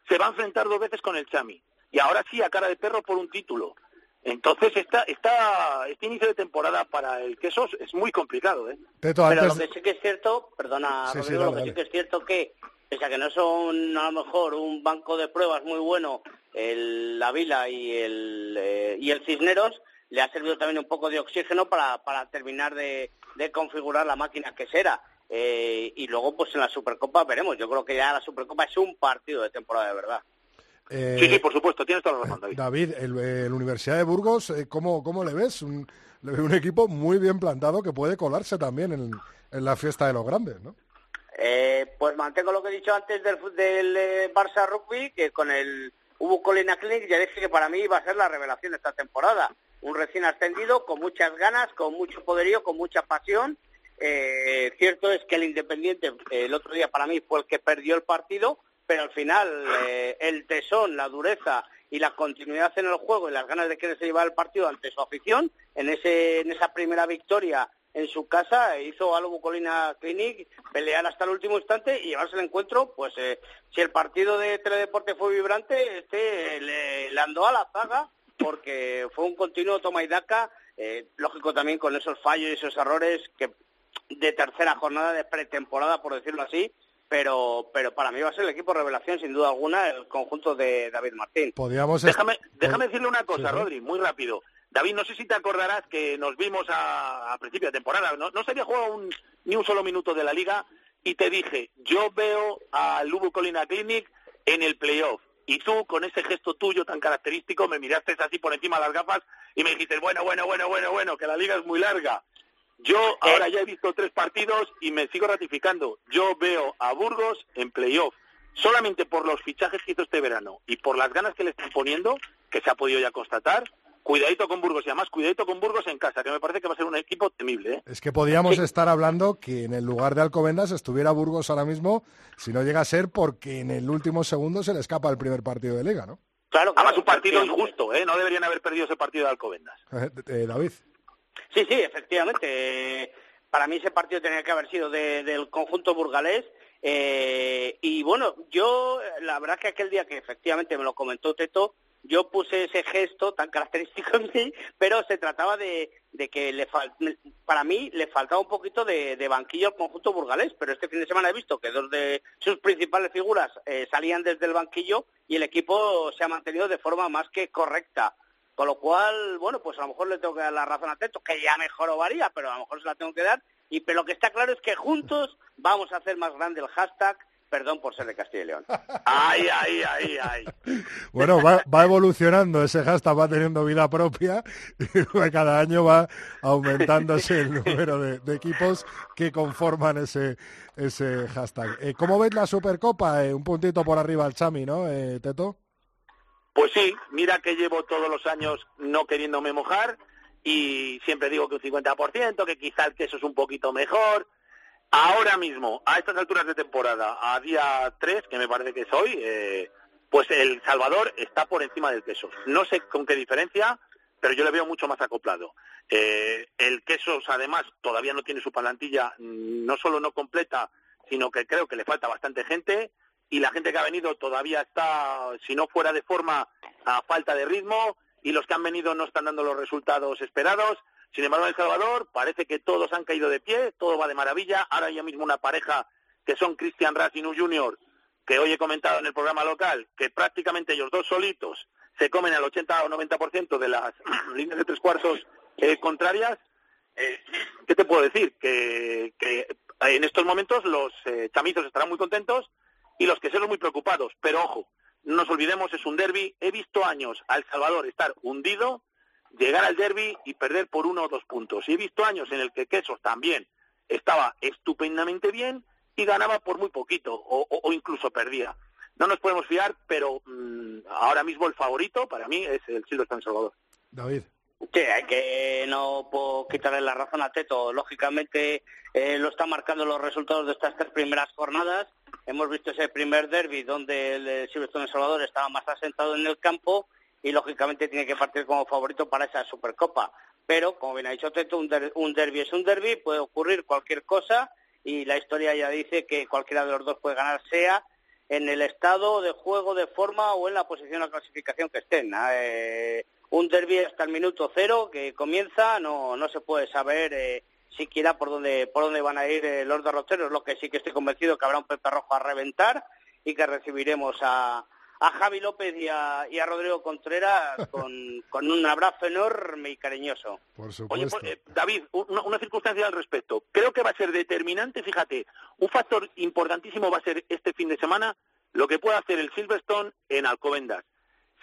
se va a enfrentar dos veces con el Chami. Y ahora sí, a cara de perro por un título. Entonces, esta, esta, este inicio de temporada para el queso es muy complicado. ¿eh? Pero lo que sí que es cierto, perdona, Rodrigo, lo que sí que es cierto que, pese a que no son a lo mejor un banco de pruebas muy bueno, el, la Vila y el, eh, y el Cisneros, le ha servido también un poco de oxígeno para, para terminar de, de configurar la máquina que será. Eh, y luego, pues en la Supercopa veremos. Yo creo que ya la Supercopa es un partido de temporada de verdad. Eh, sí, sí, por supuesto, tienes toda la razón, David. David, el, Universidad de Burgos, ¿cómo, ¿cómo, le ves? Un, le veo un equipo muy bien plantado que puede colarse también en, en la fiesta de los grandes, ¿no? Eh, pues mantengo lo que he dicho antes del, del eh, Barça Rugby, que con el Hugo Colina Clinic ya dije que para mí iba a ser la revelación de esta temporada. Un recién ascendido, con muchas ganas, con mucho poderío, con mucha pasión. Eh, cierto es que el Independiente el otro día para mí fue el que perdió el partido, pero al final eh, el tesón, la dureza y la continuidad en el juego y las ganas de quererse llevar el partido ante su afición, en, ese, en esa primera victoria en su casa hizo a Colina Clinic pelear hasta el último instante y llevarse el encuentro, pues eh, si el partido de Teledeporte fue vibrante, este le, andó a la zaga porque fue un continuo toma y daca, eh, lógico también con esos fallos y esos errores que de tercera jornada de pretemporada, por decirlo así, pero, pero para mí va a ser el equipo revelación, sin duda alguna, el conjunto de David Martín. Podríamos déjame, déjame decirle una cosa, Rodri, muy rápido. David, no sé si te acordarás que nos vimos a, principio de temporada, no, no se había jugado ni un solo minuto de la liga y te dije, yo veo a Lubu Colina Clinic en el playoff. Y tú, con ese gesto tuyo tan característico, me miraste así por encima de las gafas y me dijiste, bueno, bueno, bueno, bueno, bueno, que la liga es muy larga. Yo eh. ahora ya he visto tres partidos y me sigo ratificando. Yo veo a Burgos en playoff. Solamente por los fichajes que hizo este verano y por las ganas que le están poniendo, que se ha podido ya constatar, cuidadito con Burgos y además cuidadito con Burgos en casa, que me parece que va a ser un equipo temible. ¿eh? Es que podríamos estar hablando que en el lugar de Alcobendas estuviera Burgos ahora mismo, si no llega a ser porque en el último segundo se le escapa el primer partido de liga, ¿no? Claro, Además un partido injusto, ¿eh? No deberían haber perdido ese partido de Alcobendas. Eh, David. Sí, sí, efectivamente. Para mí ese partido tenía que haber sido del conjunto burgalés. Eh, y bueno, yo, la verdad que aquel día que efectivamente me lo comentó Teto, yo puse ese gesto tan característico en mí, pero se trataba de, que le para mí le faltaba un poquito de, banquillo al conjunto burgalés, pero este fin de semana he visto que dos de sus principales figuras eh, salían desde el banquillo y el equipo se ha mantenido de forma más que correcta. Con lo cual, bueno, pues a lo mejor le tengo que dar la razón a Teto, que ya mejor varía, pero a lo mejor se la tengo que dar. Y pero lo que está claro es que juntos vamos a hacer más grande el hashtag perdón por ser de Castilla y León. Ay, ay, ay, ay. Bueno, va, va, evolucionando, ese hashtag va teniendo vida propia y cada año va aumentándose el número de, equipos que conforman ese, ese hashtag. Eh, ¿Cómo ves la Supercopa? Eh, un puntito por arriba al Chami, ¿no, eh, Teto? Pues sí, mira que llevo todos los años no queriéndome mojar y siempre digo que un 50%, que quizá el queso es un poquito mejor. Ahora mismo, a estas alturas de temporada, a día 3, que me parece que es hoy, eh, pues el Salvador está por encima del queso. No sé con qué diferencia, pero yo le veo mucho más acoplado. Eh, el quesos, además, todavía no tiene su palantilla, no solo no completa, sino que creo que le falta bastante gente y la gente que ha venido todavía está, si no fuera de forma, a falta de ritmo y los que han venido no están dando los resultados esperados. Sin embargo, en El Salvador parece que todos han caído de pie, todo va de maravilla. Ahora ya mismo una pareja que son Christian Ras y Nu Junior, que hoy he comentado en el programa local, que prácticamente ellos dos solitos se comen al 80 o 90% de las líneas de tres cuartos eh, contrarias. Eh, ¿Qué te puedo decir? Que, en estos momentos los eh, chamizos estarán muy contentos y los que son muy preocupados. Pero ojo, no nos olvidemos, es un derby. He visto años al Salvador estar hundido, llegar al derby y perder por uno o dos puntos. Y he visto años en el que Quesos también estaba estupendamente bien y ganaba por muy poquito o, incluso perdía. No nos podemos fiar, pero mm, ahora mismo el favorito para mí es el Silvestre Salvador. David. Sí, hay que no puedo quitarle la razón a Teto. Lógicamente eh, lo están marcando los resultados de estas tres primeras jornadas. Hemos visto ese primer derby donde el Silverstone El Salvador estaba más asentado en el campo y lógicamente tiene que partir como favorito para esa Supercopa. Pero, como bien ha dicho Teto, un, un derby es un derby, puede ocurrir cualquier cosa y la historia ya dice que cualquiera de los dos puede ganar, sea en el estado de juego, de forma o en la posición de clasificación que estén. Eh, un derby hasta el minuto cero que comienza, no, no se puede saber eh, siquiera por dónde, por dónde van a ir eh, los derroteros, lo que sí que estoy convencido que habrá un Pepe Rojo a reventar y que recibiremos a, a Javi López y a, y a Rodrigo Contreras con, con, un abrazo enorme y cariñoso. Por supuesto. Oye, pues, eh, David, una, una, circunstancia al respecto. Creo que va a ser determinante, fíjate, un factor importantísimo va a ser este fin de semana lo que pueda hacer el Silverstone en Alcobendas.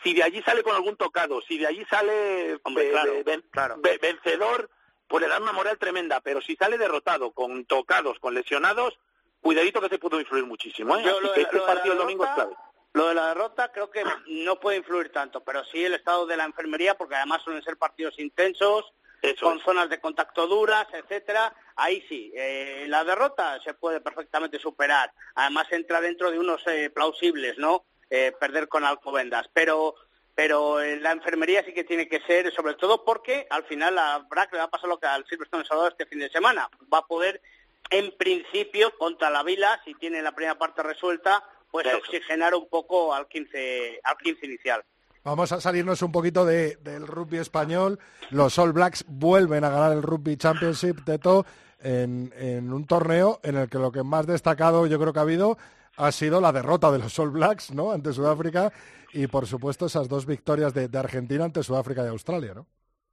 Si de allí sale con algún tocado, si de allí sale Hombre, claro, ven, claro. vencedor, pues le da una moral tremenda. Pero si sale derrotado, con tocados, con lesionados, cuidadito que se pudo influir muchísimo. ¿eh? Yo, lo, que este partido el domingo es clave. Lo de la derrota creo que no puede influir tanto, pero sí el estado de la enfermería, porque además suelen ser partidos intensos, Eso con es. zonas de contacto duras, etcétera. Ahí sí, eh, la derrota se puede perfectamente superar. Además entra dentro de unos eh, plausibles, ¿no? Eh, perder con Alcobendas, pero pero en la enfermería sí que tiene que ser, sobre todo porque al final a Brack le va a pasar lo que al Silverstone Salvador este fin de semana. Va a poder, en principio, contra la Vila, si tiene la primera parte resuelta, pues Eso. oxigenar un poco al 15, al 15 inicial. Vamos a salirnos un poquito de, del rugby español. Los All Blacks vuelven a ganar el Rugby Championship, Teto, en, en un torneo en el que lo que más destacado yo creo que ha habido ha sido la derrota de los All Blacks, ¿no? Ante Sudáfrica y, por supuesto, esas dos victorias de, de Argentina ante Sudáfrica y Australia, ¿no?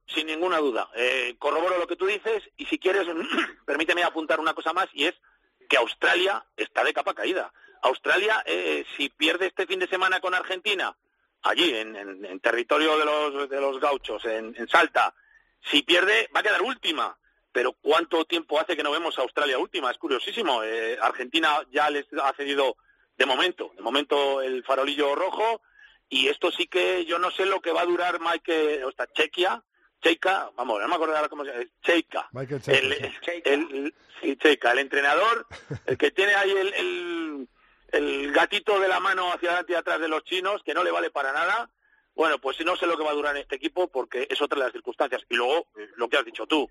Sin ninguna duda. Eh, corroboro lo que tú dices y si quieres, permíteme apuntar una cosa más y es que Australia está de capa caída. Australia, eh, si pierde este fin de semana con Argentina, allí en, en, en territorio de los, de los gauchos, en, en, Salta, si pierde va a quedar última. Pero ¿cuánto tiempo hace que no vemos a Australia última? Es curiosísimo. Eh, Argentina ya les ha cedido de momento, de momento el farolillo rojo y esto sí que yo no sé lo que va a durar Mike, o sea, Chequia, Cheika, vamos, no me acuerdo ahora cómo se llama, Cheika. Michael Cheika, el, sí. Cheika. El, sí, Cheika, el entrenador, el que tiene ahí el, el, gatito de la mano hacia adelante y atrás de los chinos, que no le vale para nada. Bueno, pues no sé lo que va a durar en este equipo porque es otra de las circunstancias. Y luego, lo que has dicho tú,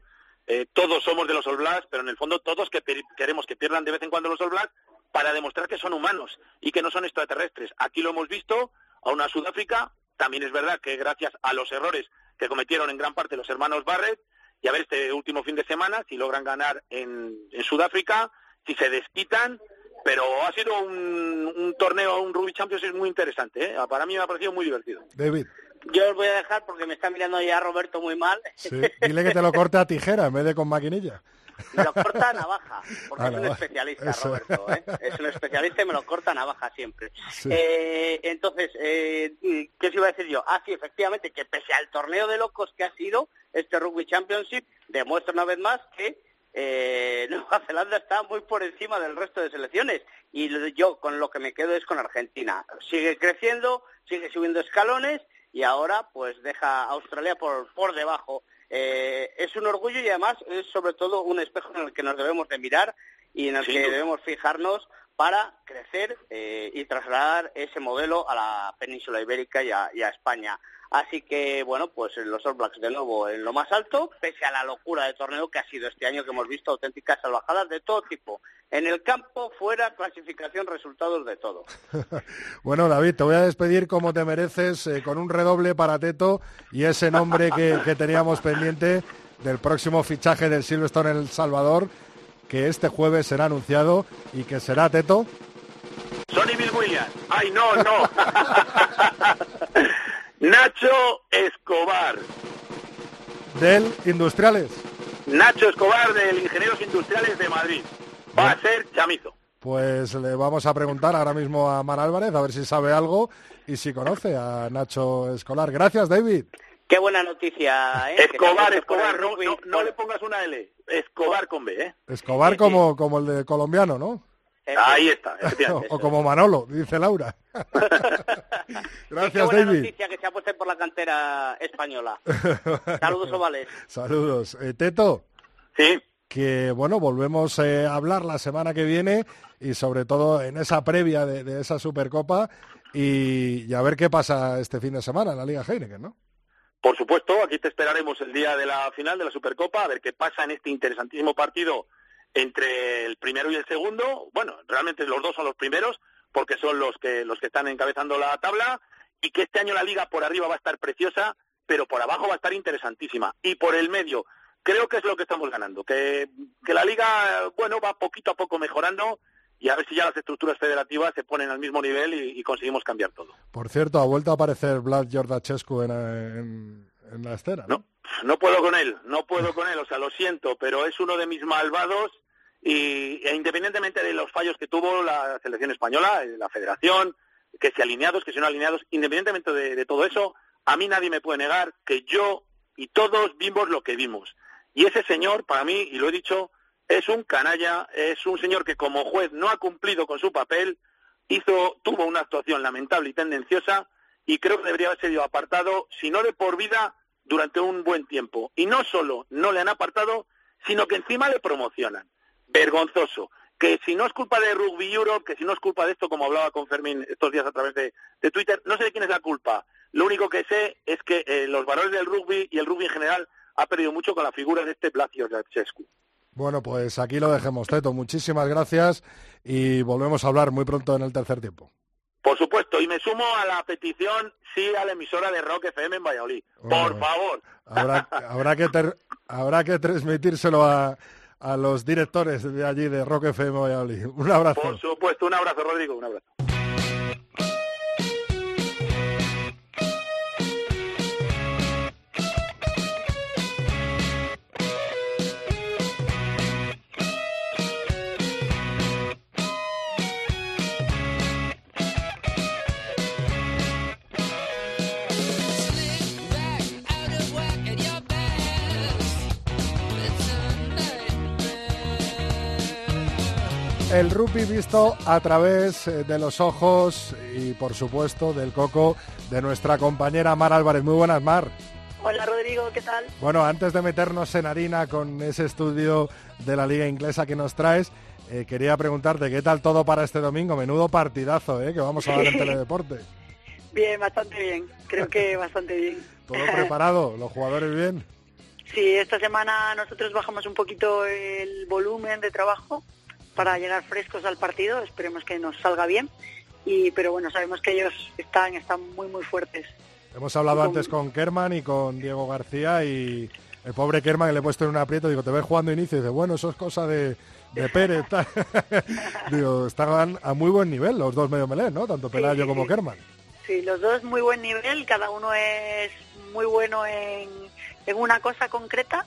eh, todos somos de los All Blacks, pero en el fondo todos que queremos que pierdan de vez en cuando los All Blacks para demostrar que son humanos y que no son extraterrestres. Aquí lo hemos visto a una Sudáfrica, también es verdad que gracias a los errores que cometieron en gran parte los hermanos Barrett, y a ver este último fin de semana si logran ganar en Sudáfrica, si se desquitan, pero ha sido un, un torneo, un Rugby Champions muy interesante, ¿eh? para mí me ha parecido muy divertido. David. Yo os voy a dejar porque me está mirando ya Roberto muy mal. Sí. Dile que te lo corte a tijera en vez de con maquinilla. Me lo corta a navaja, porque es un especialista, Eso. Roberto. ¿eh? Es un especialista y me lo corta a navaja siempre. Sí. Eh, entonces, eh, ¿qué os iba a decir yo? Ah, sí, efectivamente, que pese al torneo de locos que ha sido este Rugby Championship, demuestra una vez más que eh, Nueva Zelanda está muy por encima del resto de selecciones. Y yo con lo que me quedo es con Argentina. Sigue creciendo, sigue subiendo escalones y ahora pues deja a Australia por, por debajo. Eh, es un orgullo y además es sobre todo un espejo en el que nos debemos de mirar y en el sí, que debemos fijarnos para crecer eh, y trasladar ese modelo a la península ibérica y a, y a, España. Así que, bueno, pues los All Blacks de nuevo en lo más alto, pese a la locura de torneo que ha sido este año, que hemos visto auténticas salvajadas de todo tipo. En el campo, fuera, clasificación, resultados de todo. bueno, David, te voy a despedir como te mereces, eh, con un redoble para Teto y ese nombre que, que teníamos pendiente del próximo fichaje del Silverstone en El Salvador, que este jueves será anunciado y que será Teto. Sonny Bill Williams. Ay, no, no. Nacho Escobar. Del Industriales. Nacho Escobar del Ingenieros Industriales de Madrid. Va a ser chamizo. Pues le vamos a preguntar ahora mismo a Mar Álvarez a ver si sabe algo y si conoce a Nacho Escolar. Gracias, David. Qué buena noticia, ¿eh? Escobar, Escobar, no, no, no, le pongas una L. Escobar con B, ¿eh? Escobar como, como el de colombiano, ¿no? Ahí está, o como Manolo, dice Laura. Gracias, qué buena David. noticia que se apueste por la cantera española. Saludos, ovales. Saludos. Eh, Teto. Sí. Que bueno, volvemos eh, a hablar la semana que viene y sobre todo en esa previa de, de esa Supercopa y, y a ver qué pasa este fin de semana en la Liga Heineken, ¿no? Por supuesto, aquí te esperaremos el día de la final de la Supercopa, a ver qué pasa en este interesantísimo partido entre el primero y el segundo. Bueno, realmente los dos son los primeros, porque son los que, los que están encabezando la tabla, y que este año la liga por arriba va a estar preciosa, pero por abajo va a estar interesantísima. Y por el medio, creo que es lo que estamos ganando, que, que la liga, bueno, va poquito a poco mejorando, y a ver si ya las estructuras federativas se ponen al mismo nivel y, y conseguimos cambiar todo. Por cierto, ha vuelto a aparecer Vlad Jordachescu en, en, en la estera, ¿no? No puedo con él, no puedo con él, o sea, lo siento, pero es uno de mis malvados y e independientemente de los fallos que tuvo la selección española, eh, la federación, que si alineados, que si no alineados, independientemente de, todo eso, a mí nadie me puede negar que yo y todos vimos lo que vimos. Y ese señor, para mí, y lo he dicho, es un canalla, es un señor que como juez no ha cumplido con su papel, hizo, tuvo una actuación lamentable y tendenciosa, y creo que debería haber sido apartado, si no de por vida, durante un buen tiempo. Y no solo no le han apartado, sino que encima le promocionan. Vergonzoso. Que si no es culpa de Rugby Europe, que si no es culpa de esto, como hablaba con Fermín estos días a través de, de Twitter, no sé de quién es la culpa. Lo único que sé es que eh, los valores del rugby y el rugby en general ha perdido mucho con la figura de este Blasio Radchescu. Bueno, pues aquí lo dejemos, Teto. Muchísimas gracias y volvemos a hablar muy pronto en el tercer tiempo. Por supuesto, y me sumo a la petición, sí, a la emisora de Rock FM en Valladolid. Por favor. Habrá, habrá, que, ter- habrá que transmitírselo a, a los directores de allí de Rock FM Valladolid. Un abrazo. Por supuesto, un abrazo, Rodrigo, un abrazo. El rugby visto a través eh, de los ojos y, por supuesto, del coco de nuestra compañera Mar Álvarez. Muy buenas, Mar. Hola Rodrigo, ¿qué tal? Bueno, antes de meternos en harina con ese estudio de la liga inglesa que nos traes, eh, quería preguntarte qué tal todo para este domingo. Menudo partidazo, ¿eh? Que vamos a ver en Teledeporte. Bien, bastante bien. Creo que bastante bien. Todo preparado, los jugadores bien. Sí, esta semana nosotros bajamos un poquito el volumen de trabajo para llegar frescos al partido. Esperemos que nos salga bien. Y, pero bueno, sabemos que ellos están, están muy, muy fuertes. Hemos hablado Con- antes con Kerman y con Diego García y el pobre Kerman que le he puesto en un aprieto, digo, te ves jugando inicio y dice, bueno, eso es cosa de, de Pérez. digo, estaban a muy buen nivel los dos medio melés, ¿no? Tanto Pelayo sí, como. Kerman. Sí, los dos muy buen nivel, cada uno es muy bueno en, en una cosa concreta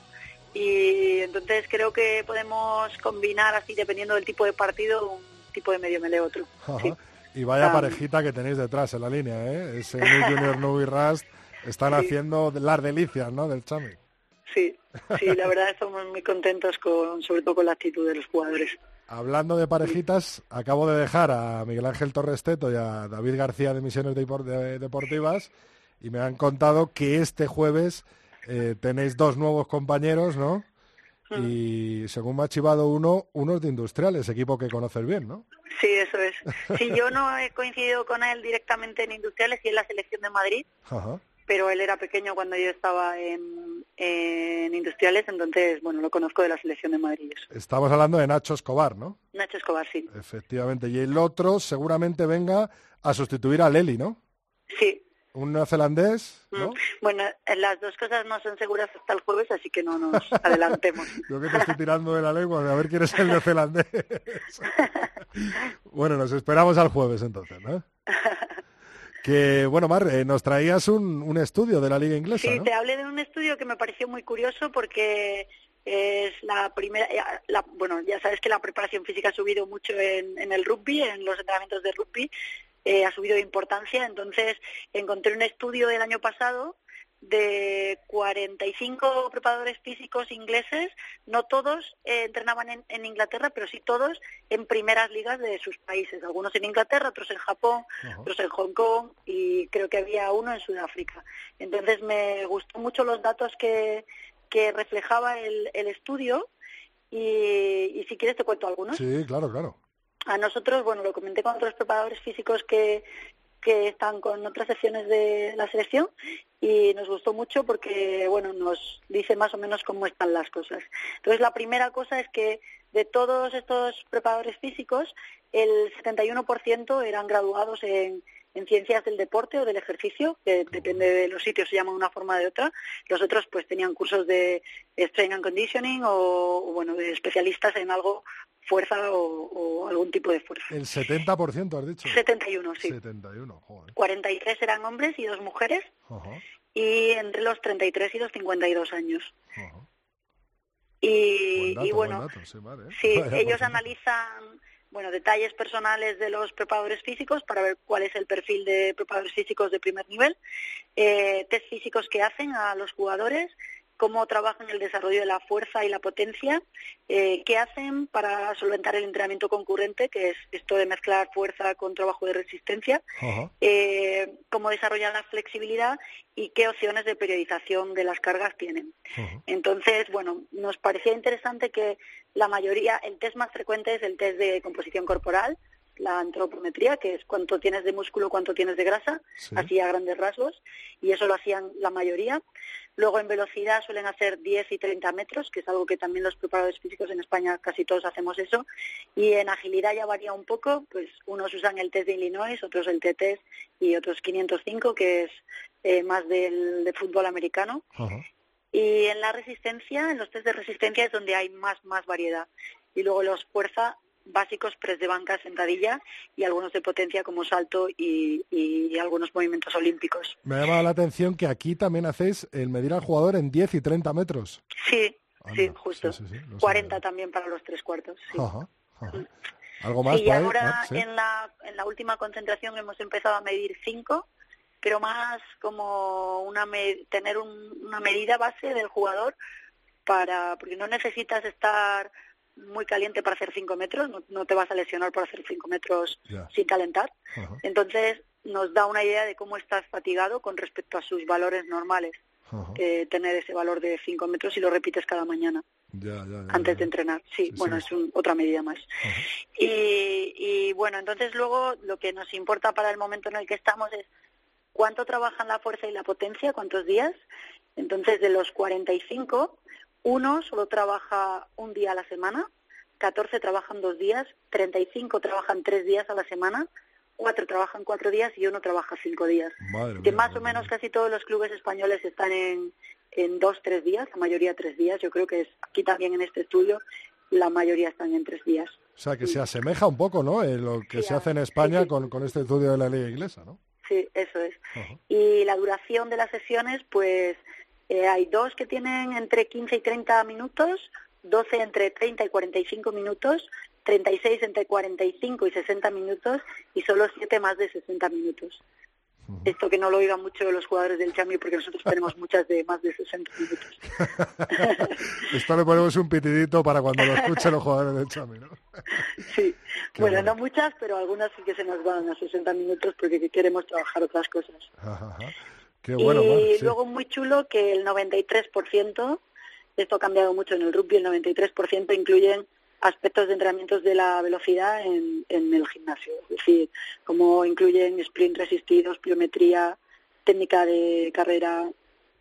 y entonces creo que podemos combinar así, dependiendo del tipo de partido, un tipo de medio melee otro. Sí. Y vaya Ah. parejita que tenéis detrás en la línea, ¿eh? Ese New Junior Nubi Rust están Sí. haciendo las delicias, ¿no? Del Chami. Sí, sí, la verdad estamos muy contentos con, sobre todo con la actitud de los jugadores. Hablando de parejitas, acabo de dejar a Miguel Ángel Torresteto y a David García de Misiones Depor- de- Deportivas y me han contado que este jueves eh, tenéis dos nuevos compañeros, ¿no? Y según me ha chivado uno, unos de Industriales, equipo que conoces bien, ¿no? Sí, eso es. Sí, yo no he coincidido con él directamente en Industriales y en la selección de Madrid, Ajá. pero él era pequeño cuando yo estaba en, en Industriales, entonces, bueno, lo conozco de la selección de Madrid. eso. Estamos hablando de Nacho Escobar, ¿no? Nacho Escobar, sí. Efectivamente. Y el otro seguramente venga a sustituir a Leli, ¿no? Sí. Un neozelandés, ¿no? Mm. Bueno, las dos cosas no son seguras hasta el jueves, así que no nos adelantemos. Yo que te estoy tirando de la lengua, de a ver quién es el neozelandés. bueno, nos esperamos al jueves entonces, ¿no? Que, bueno, Mar, eh, nos traías un, un estudio de la liga inglesa, Sí, ¿no? te hablé de un estudio que me pareció muy curioso porque es la primera, eh, la- bueno, ya sabes que la preparación física ha subido mucho en, en el rugby, en los entrenamientos de rugby, eh, ha subido de importancia, entonces encontré un estudio del año pasado de 45 preparadores físicos ingleses, no todos eh, entrenaban en, Inglaterra, pero sí todos en primeras ligas de sus países. Algunos en Inglaterra, otros en Japón, otros en Hong Kong y creo que había uno en Sudáfrica. Entonces me gustó mucho los datos que, que reflejaba el, el estudio y, y si quieres te cuento algunos. Sí, claro, claro. A nosotros, bueno, lo comenté con otros preparadores físicos que, que están con otras secciones de la selección y nos gustó mucho porque, bueno, nos dice más o menos cómo están las cosas. Entonces, la primera cosa es que de todos estos preparadores físicos, el 71% eran graduados en, en ciencias del deporte o del ejercicio, que depende de los sitios se llama de una forma o de otra. Los otros pues tenían cursos de strength and conditioning o, bueno, de especialistas en algo fuerza o, algún tipo de fuerza. El 70% has dicho. 71, sí. 71, joder. 43 eran hombres y dos mujeres. Y entre los 33 y los 52 años. Y, y bueno, sí, ellos analizan bueno, detalles personales de los preparadores físicos para ver cuál es el perfil de preparadores físicos de primer nivel, eh, test físicos que hacen a los jugadores, cómo trabajan el desarrollo de la fuerza y la potencia, eh, qué hacen para solventar el entrenamiento concurrente, que es esto de mezclar fuerza con trabajo de resistencia, eh, cómo desarrollan la flexibilidad y qué opciones de periodización de las cargas tienen. Entonces, bueno, nos parecía interesante que la mayoría, el test más frecuente es el test de composición corporal, la antropometría, que es cuánto tienes de músculo, cuánto tienes de grasa, así a grandes rasgos, y eso lo hacían la mayoría. Luego en velocidad suelen hacer 10 y 30 metros, que es algo que también los preparadores físicos en España casi todos hacemos eso. Y en agilidad ya varía un poco, pues unos usan el test de Illinois, otros el TT y otros 505, que es eh, más del de fútbol americano. Y en la resistencia, en los test de resistencia es donde hay más, más variedad. Y luego los fuerza básicos, press de banca, sentadilla y algunos de potencia como salto y, algunos movimientos olímpicos. Me ha llamado la atención que aquí también hacéis el medir al jugador en 10 y 30 metros. Sí, sí, justo. 40 también para los tres cuartos. ¿Algo más? Y ahora en, la, en la última concentración hemos empezado a medir 5 pero más como una tener una medida base del jugador para porque no necesitas estar muy caliente para hacer 5 metros, no, te vas a lesionar por hacer 5 metros sin calentar. Entonces nos da una idea de cómo estás fatigado con respecto a sus valores normales. tener ese valor de 5 metros y lo repites cada mañana antes de entrenar. Sí, bueno, es otra medida más. Y, y bueno, entonces luego lo que nos importa para el momento en el que estamos es cuánto trabajan la fuerza y la potencia, cuántos días. Entonces, de los 45, uno solo trabaja un día a la semana, 14 trabajan dos días, 35 trabajan tres días a la semana, cuatro trabajan cuatro días y uno trabaja cinco días. que más o menos casi todos los clubes españoles están en, en dos, tres días, la mayoría tres días. Yo creo que es, aquí también en este estudio la mayoría están en tres días. O sea, que se asemeja un poco, ¿no? En lo que se hace en España Con, con este estudio de la ley inglesa, ¿no? Sí, eso es. Y la duración de las sesiones, pues eh, hay dos que tienen entre 15 y 30 minutos, 12 entre 30 y 45 minutos, 36 entre 45 y 60 minutos y solo 7 más de 60 minutos. Esto que no lo oigan mucho los jugadores del Chami porque nosotros tenemos muchas de más de 60 minutos. Esto le ponemos un pitidito para cuando lo escuchen los jugadores del Chami, ¿no? sí. bueno, no muchas, pero algunas sí que se nos van a 60 minutos porque queremos trabajar otras cosas y luego muy chulo que el 93%, esto ha cambiado mucho en el rugby, el 93% incluyen aspectos de entrenamientos de la velocidad en, en el gimnasio. Es decir, como incluyen sprint resistidos, pliometría, técnica de carrera,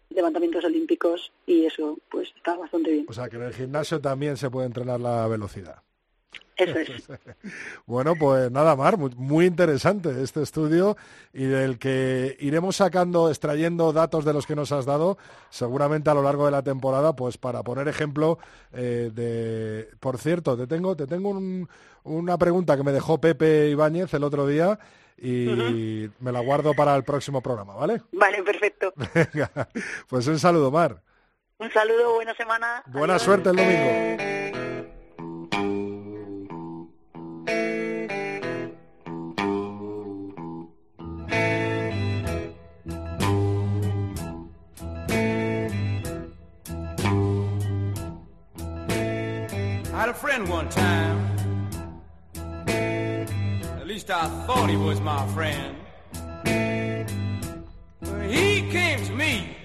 levantamientos olímpicos y eso pues está bastante bien. O sea que en el gimnasio también se puede entrenar la velocidad. Eso es. bueno, pues nada, Mar, muy, interesante este estudio y del que iremos sacando, extrayendo datos de los que nos has dado, seguramente a lo largo de la temporada, pues para poner ejemplo eh, de... Por cierto, te tengo, te tengo una pregunta que me dejó Pepe Ibáñez el otro día y me la guardo para el próximo programa, ¿vale? Vale, perfecto. pues un saludo, Mar. Un saludo, buena semana. Buena suerte el domingo. Friend one time. At least I thought he was my friend. He came to me.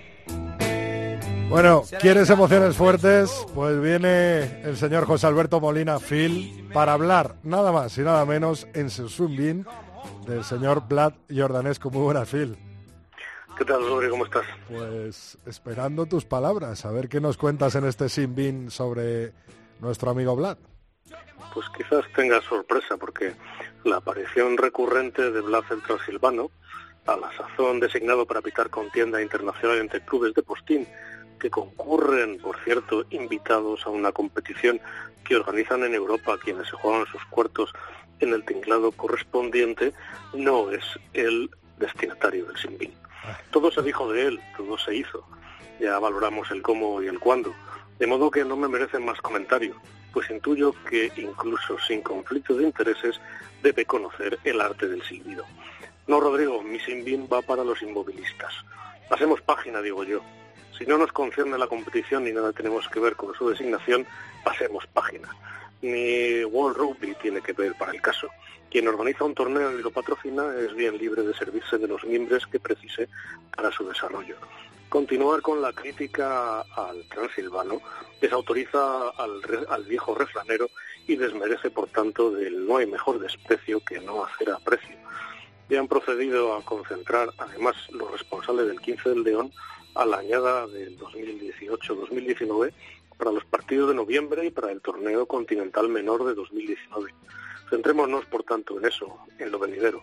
Bueno, ¿quieres emociones fuertes? Pues viene el señor José Alberto Molina Phil para hablar nada más y nada menos en su Zoom del señor Vlad Jordanesco. Muy buenas, Phil. ¿Qué tal, Rodri? ¿Cómo estás? Pues esperando tus palabras, a ver qué nos cuentas en este Simbin sobre nuestro amigo Vlad. Pues quizás tenga sorpresa, porque la aparición recurrente de Vlad el Transilvano, a la sazón designado para pitar contienda internacional entre clubes de postín, que concurren, por cierto, invitados a una competición que organizan en Europa quienes se juegan sus cuartos en el tinglado correspondiente, no es el destinatario del Simbin. Todo se dijo de él, todo se hizo. Ya valoramos el cómo y el cuándo. De modo que no me merecen más comentarios, pues intuyo que incluso sin conflicto de intereses debe conocer el arte del silbido. No, Rodrigo, mi simbin va para los inmovilistas. Pasemos página, digo yo. Si no nos concierne la competición ni nada tenemos que ver con su designación, pasemos página. Ni World Rugby tiene que ver para el caso. Quien organiza un torneo y lo patrocina es bien libre de servirse de los miembros que precise para su desarrollo. Continuar con la crítica al transilvano desautoriza al, viejo refranero y desmerece, por tanto, del no hay mejor desprecio que no hacer aprecio. Ya han procedido a concentrar, además, los responsables del 15 del León a la añada del 2018-2019 para los partidos de noviembre y para el torneo continental menor de 2019. Centrémonos, por tanto, en eso, en lo venidero.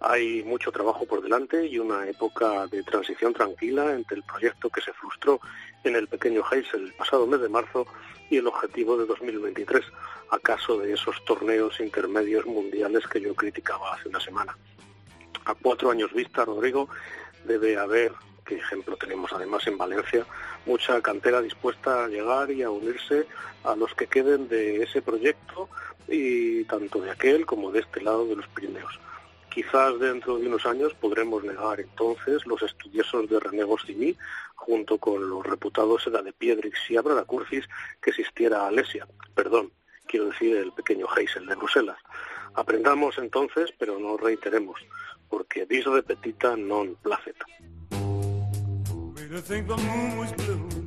Hay mucho trabajo por delante y una época de transición tranquila entre el proyecto que se frustró en el pequeño Heysel el pasado mes de marzo y el objetivo de 2023, acaso de esos torneos intermedios mundiales que yo criticaba hace una semana. A cuatro años vista, Rodrigo, debe haber, qué ejemplo tenemos además en Valencia, mucha cantera dispuesta a llegar y a unirse a los que queden de ese proyecto y tanto de aquel como de este lado de los Pirineos. Quizás dentro de unos años podremos negar entonces los estudiosos de René Goscinny, junto con los reputados Eda de Piedrix y Abra Curcis, que existiera Alesia, perdón, quiero decir el pequeño Heysel de Bruselas. Aprendamos entonces, pero no reiteremos, porque dis repetita non placet.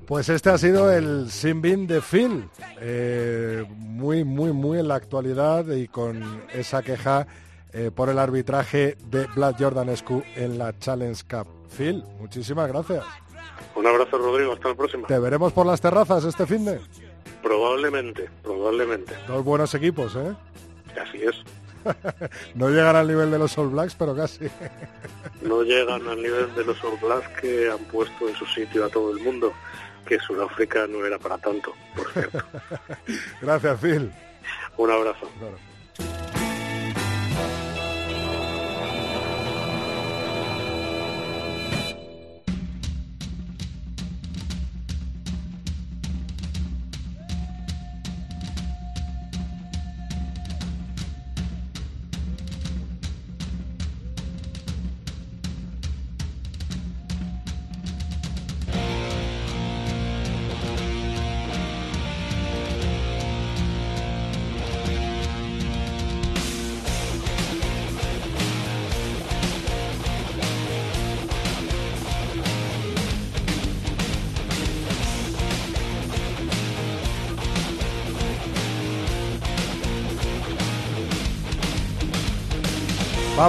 Pues este ha sido el Simbin de Phil, eh, muy, muy, muy en la actualidad y con esa queja eh, por el arbitraje de Vlad Jordanescu en la Challenge Cup. Phil, muchísimas gracias. Un abrazo, Rodrigo. Hasta la próxima. ¿Te veremos por las terrazas este fin de? Probablemente, probablemente. Dos buenos equipos, ¿eh? Así es. no llegan al nivel de los All Blacks, pero casi. no llegan al nivel de los All Blacks que han puesto en su sitio a todo el mundo, que Sudáfrica no era para tanto, por cierto. Gracias, Phil. Un abrazo.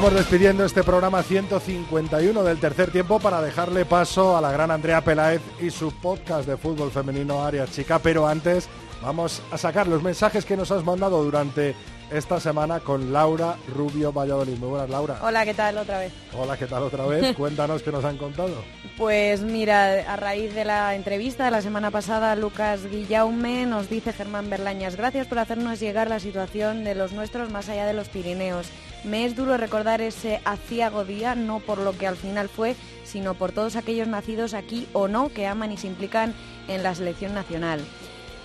Vamos despidiendo este programa 151 del tercer tiempo para dejarle paso a la gran Andrea Peláez y su podcast de fútbol femenino Área Chica. Pero antes vamos a sacar los mensajes que nos has mandado durante esta semana con Laura Rubio Valladolid. Muy buenas, Laura. Hola, ¿qué tal otra vez? Hola, ¿qué tal otra vez? Cuéntanos qué nos han contado. Pues mira, a raíz de la entrevista de la semana pasada, Lucas Guillaume nos dice Germán Berlañas, gracias por hacernos llegar la situación de los nuestros más allá de los Pirineos. Me es duro recordar ese aciago día, no por lo que al final fue, sino por todos aquellos nacidos aquí o no que aman y se implican en la selección nacional.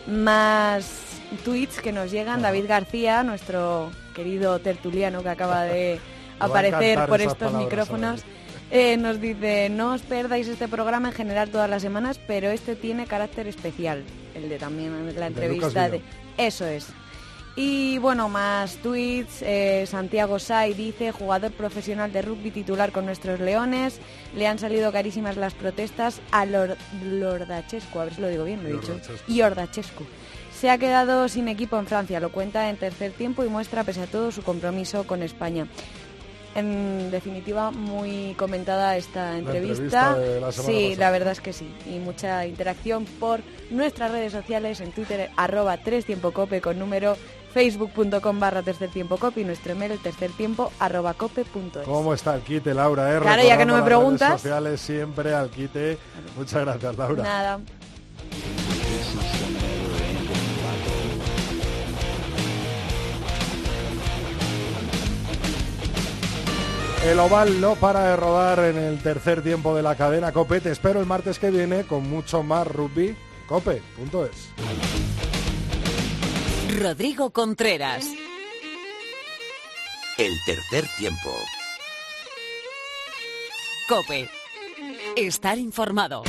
Más tweets que nos llegan, David García, nuestro querido tertuliano que acaba de aparecer por estos micrófonos. Eh, nos dice, no os perdáis este programa en general todas las semanas, pero este tiene carácter especial. el de también la entrevista de... Eso es. Y bueno, más tweets. eh, Santiago Sai dice, jugador profesional de rugby titular con nuestros leones. Le han salido carísimas las protestas a Lor- Lordachescu. A ver si lo digo bien, lo he dicho. Lordachescu. Lordachescu. Se ha quedado sin equipo en Francia, lo cuenta en tercer tiempo y muestra pese a todo su compromiso con España. En definitiva, muy comentada esta entrevista. la sí, pasada. la verdad es que sí. Y mucha interacción por nuestras redes sociales, en Twitter, arroba tres tiempo cope con número, facebook.com barra tercer tiempo cope y nuestro email tercer tiempo arroba cope punto es. ¿Cómo está el quite, Laura? eh? Claro, ya que no me las redes preguntas. sociales siempre al quite. Muchas gracias, Laura. Nada. El oval no para de rodar en el tercer tiempo de la cadena Cope. Te espero el martes que viene con mucho más rugby. Cope.es. Rodrigo Contreras. El tercer tiempo. Cope. Estar informado.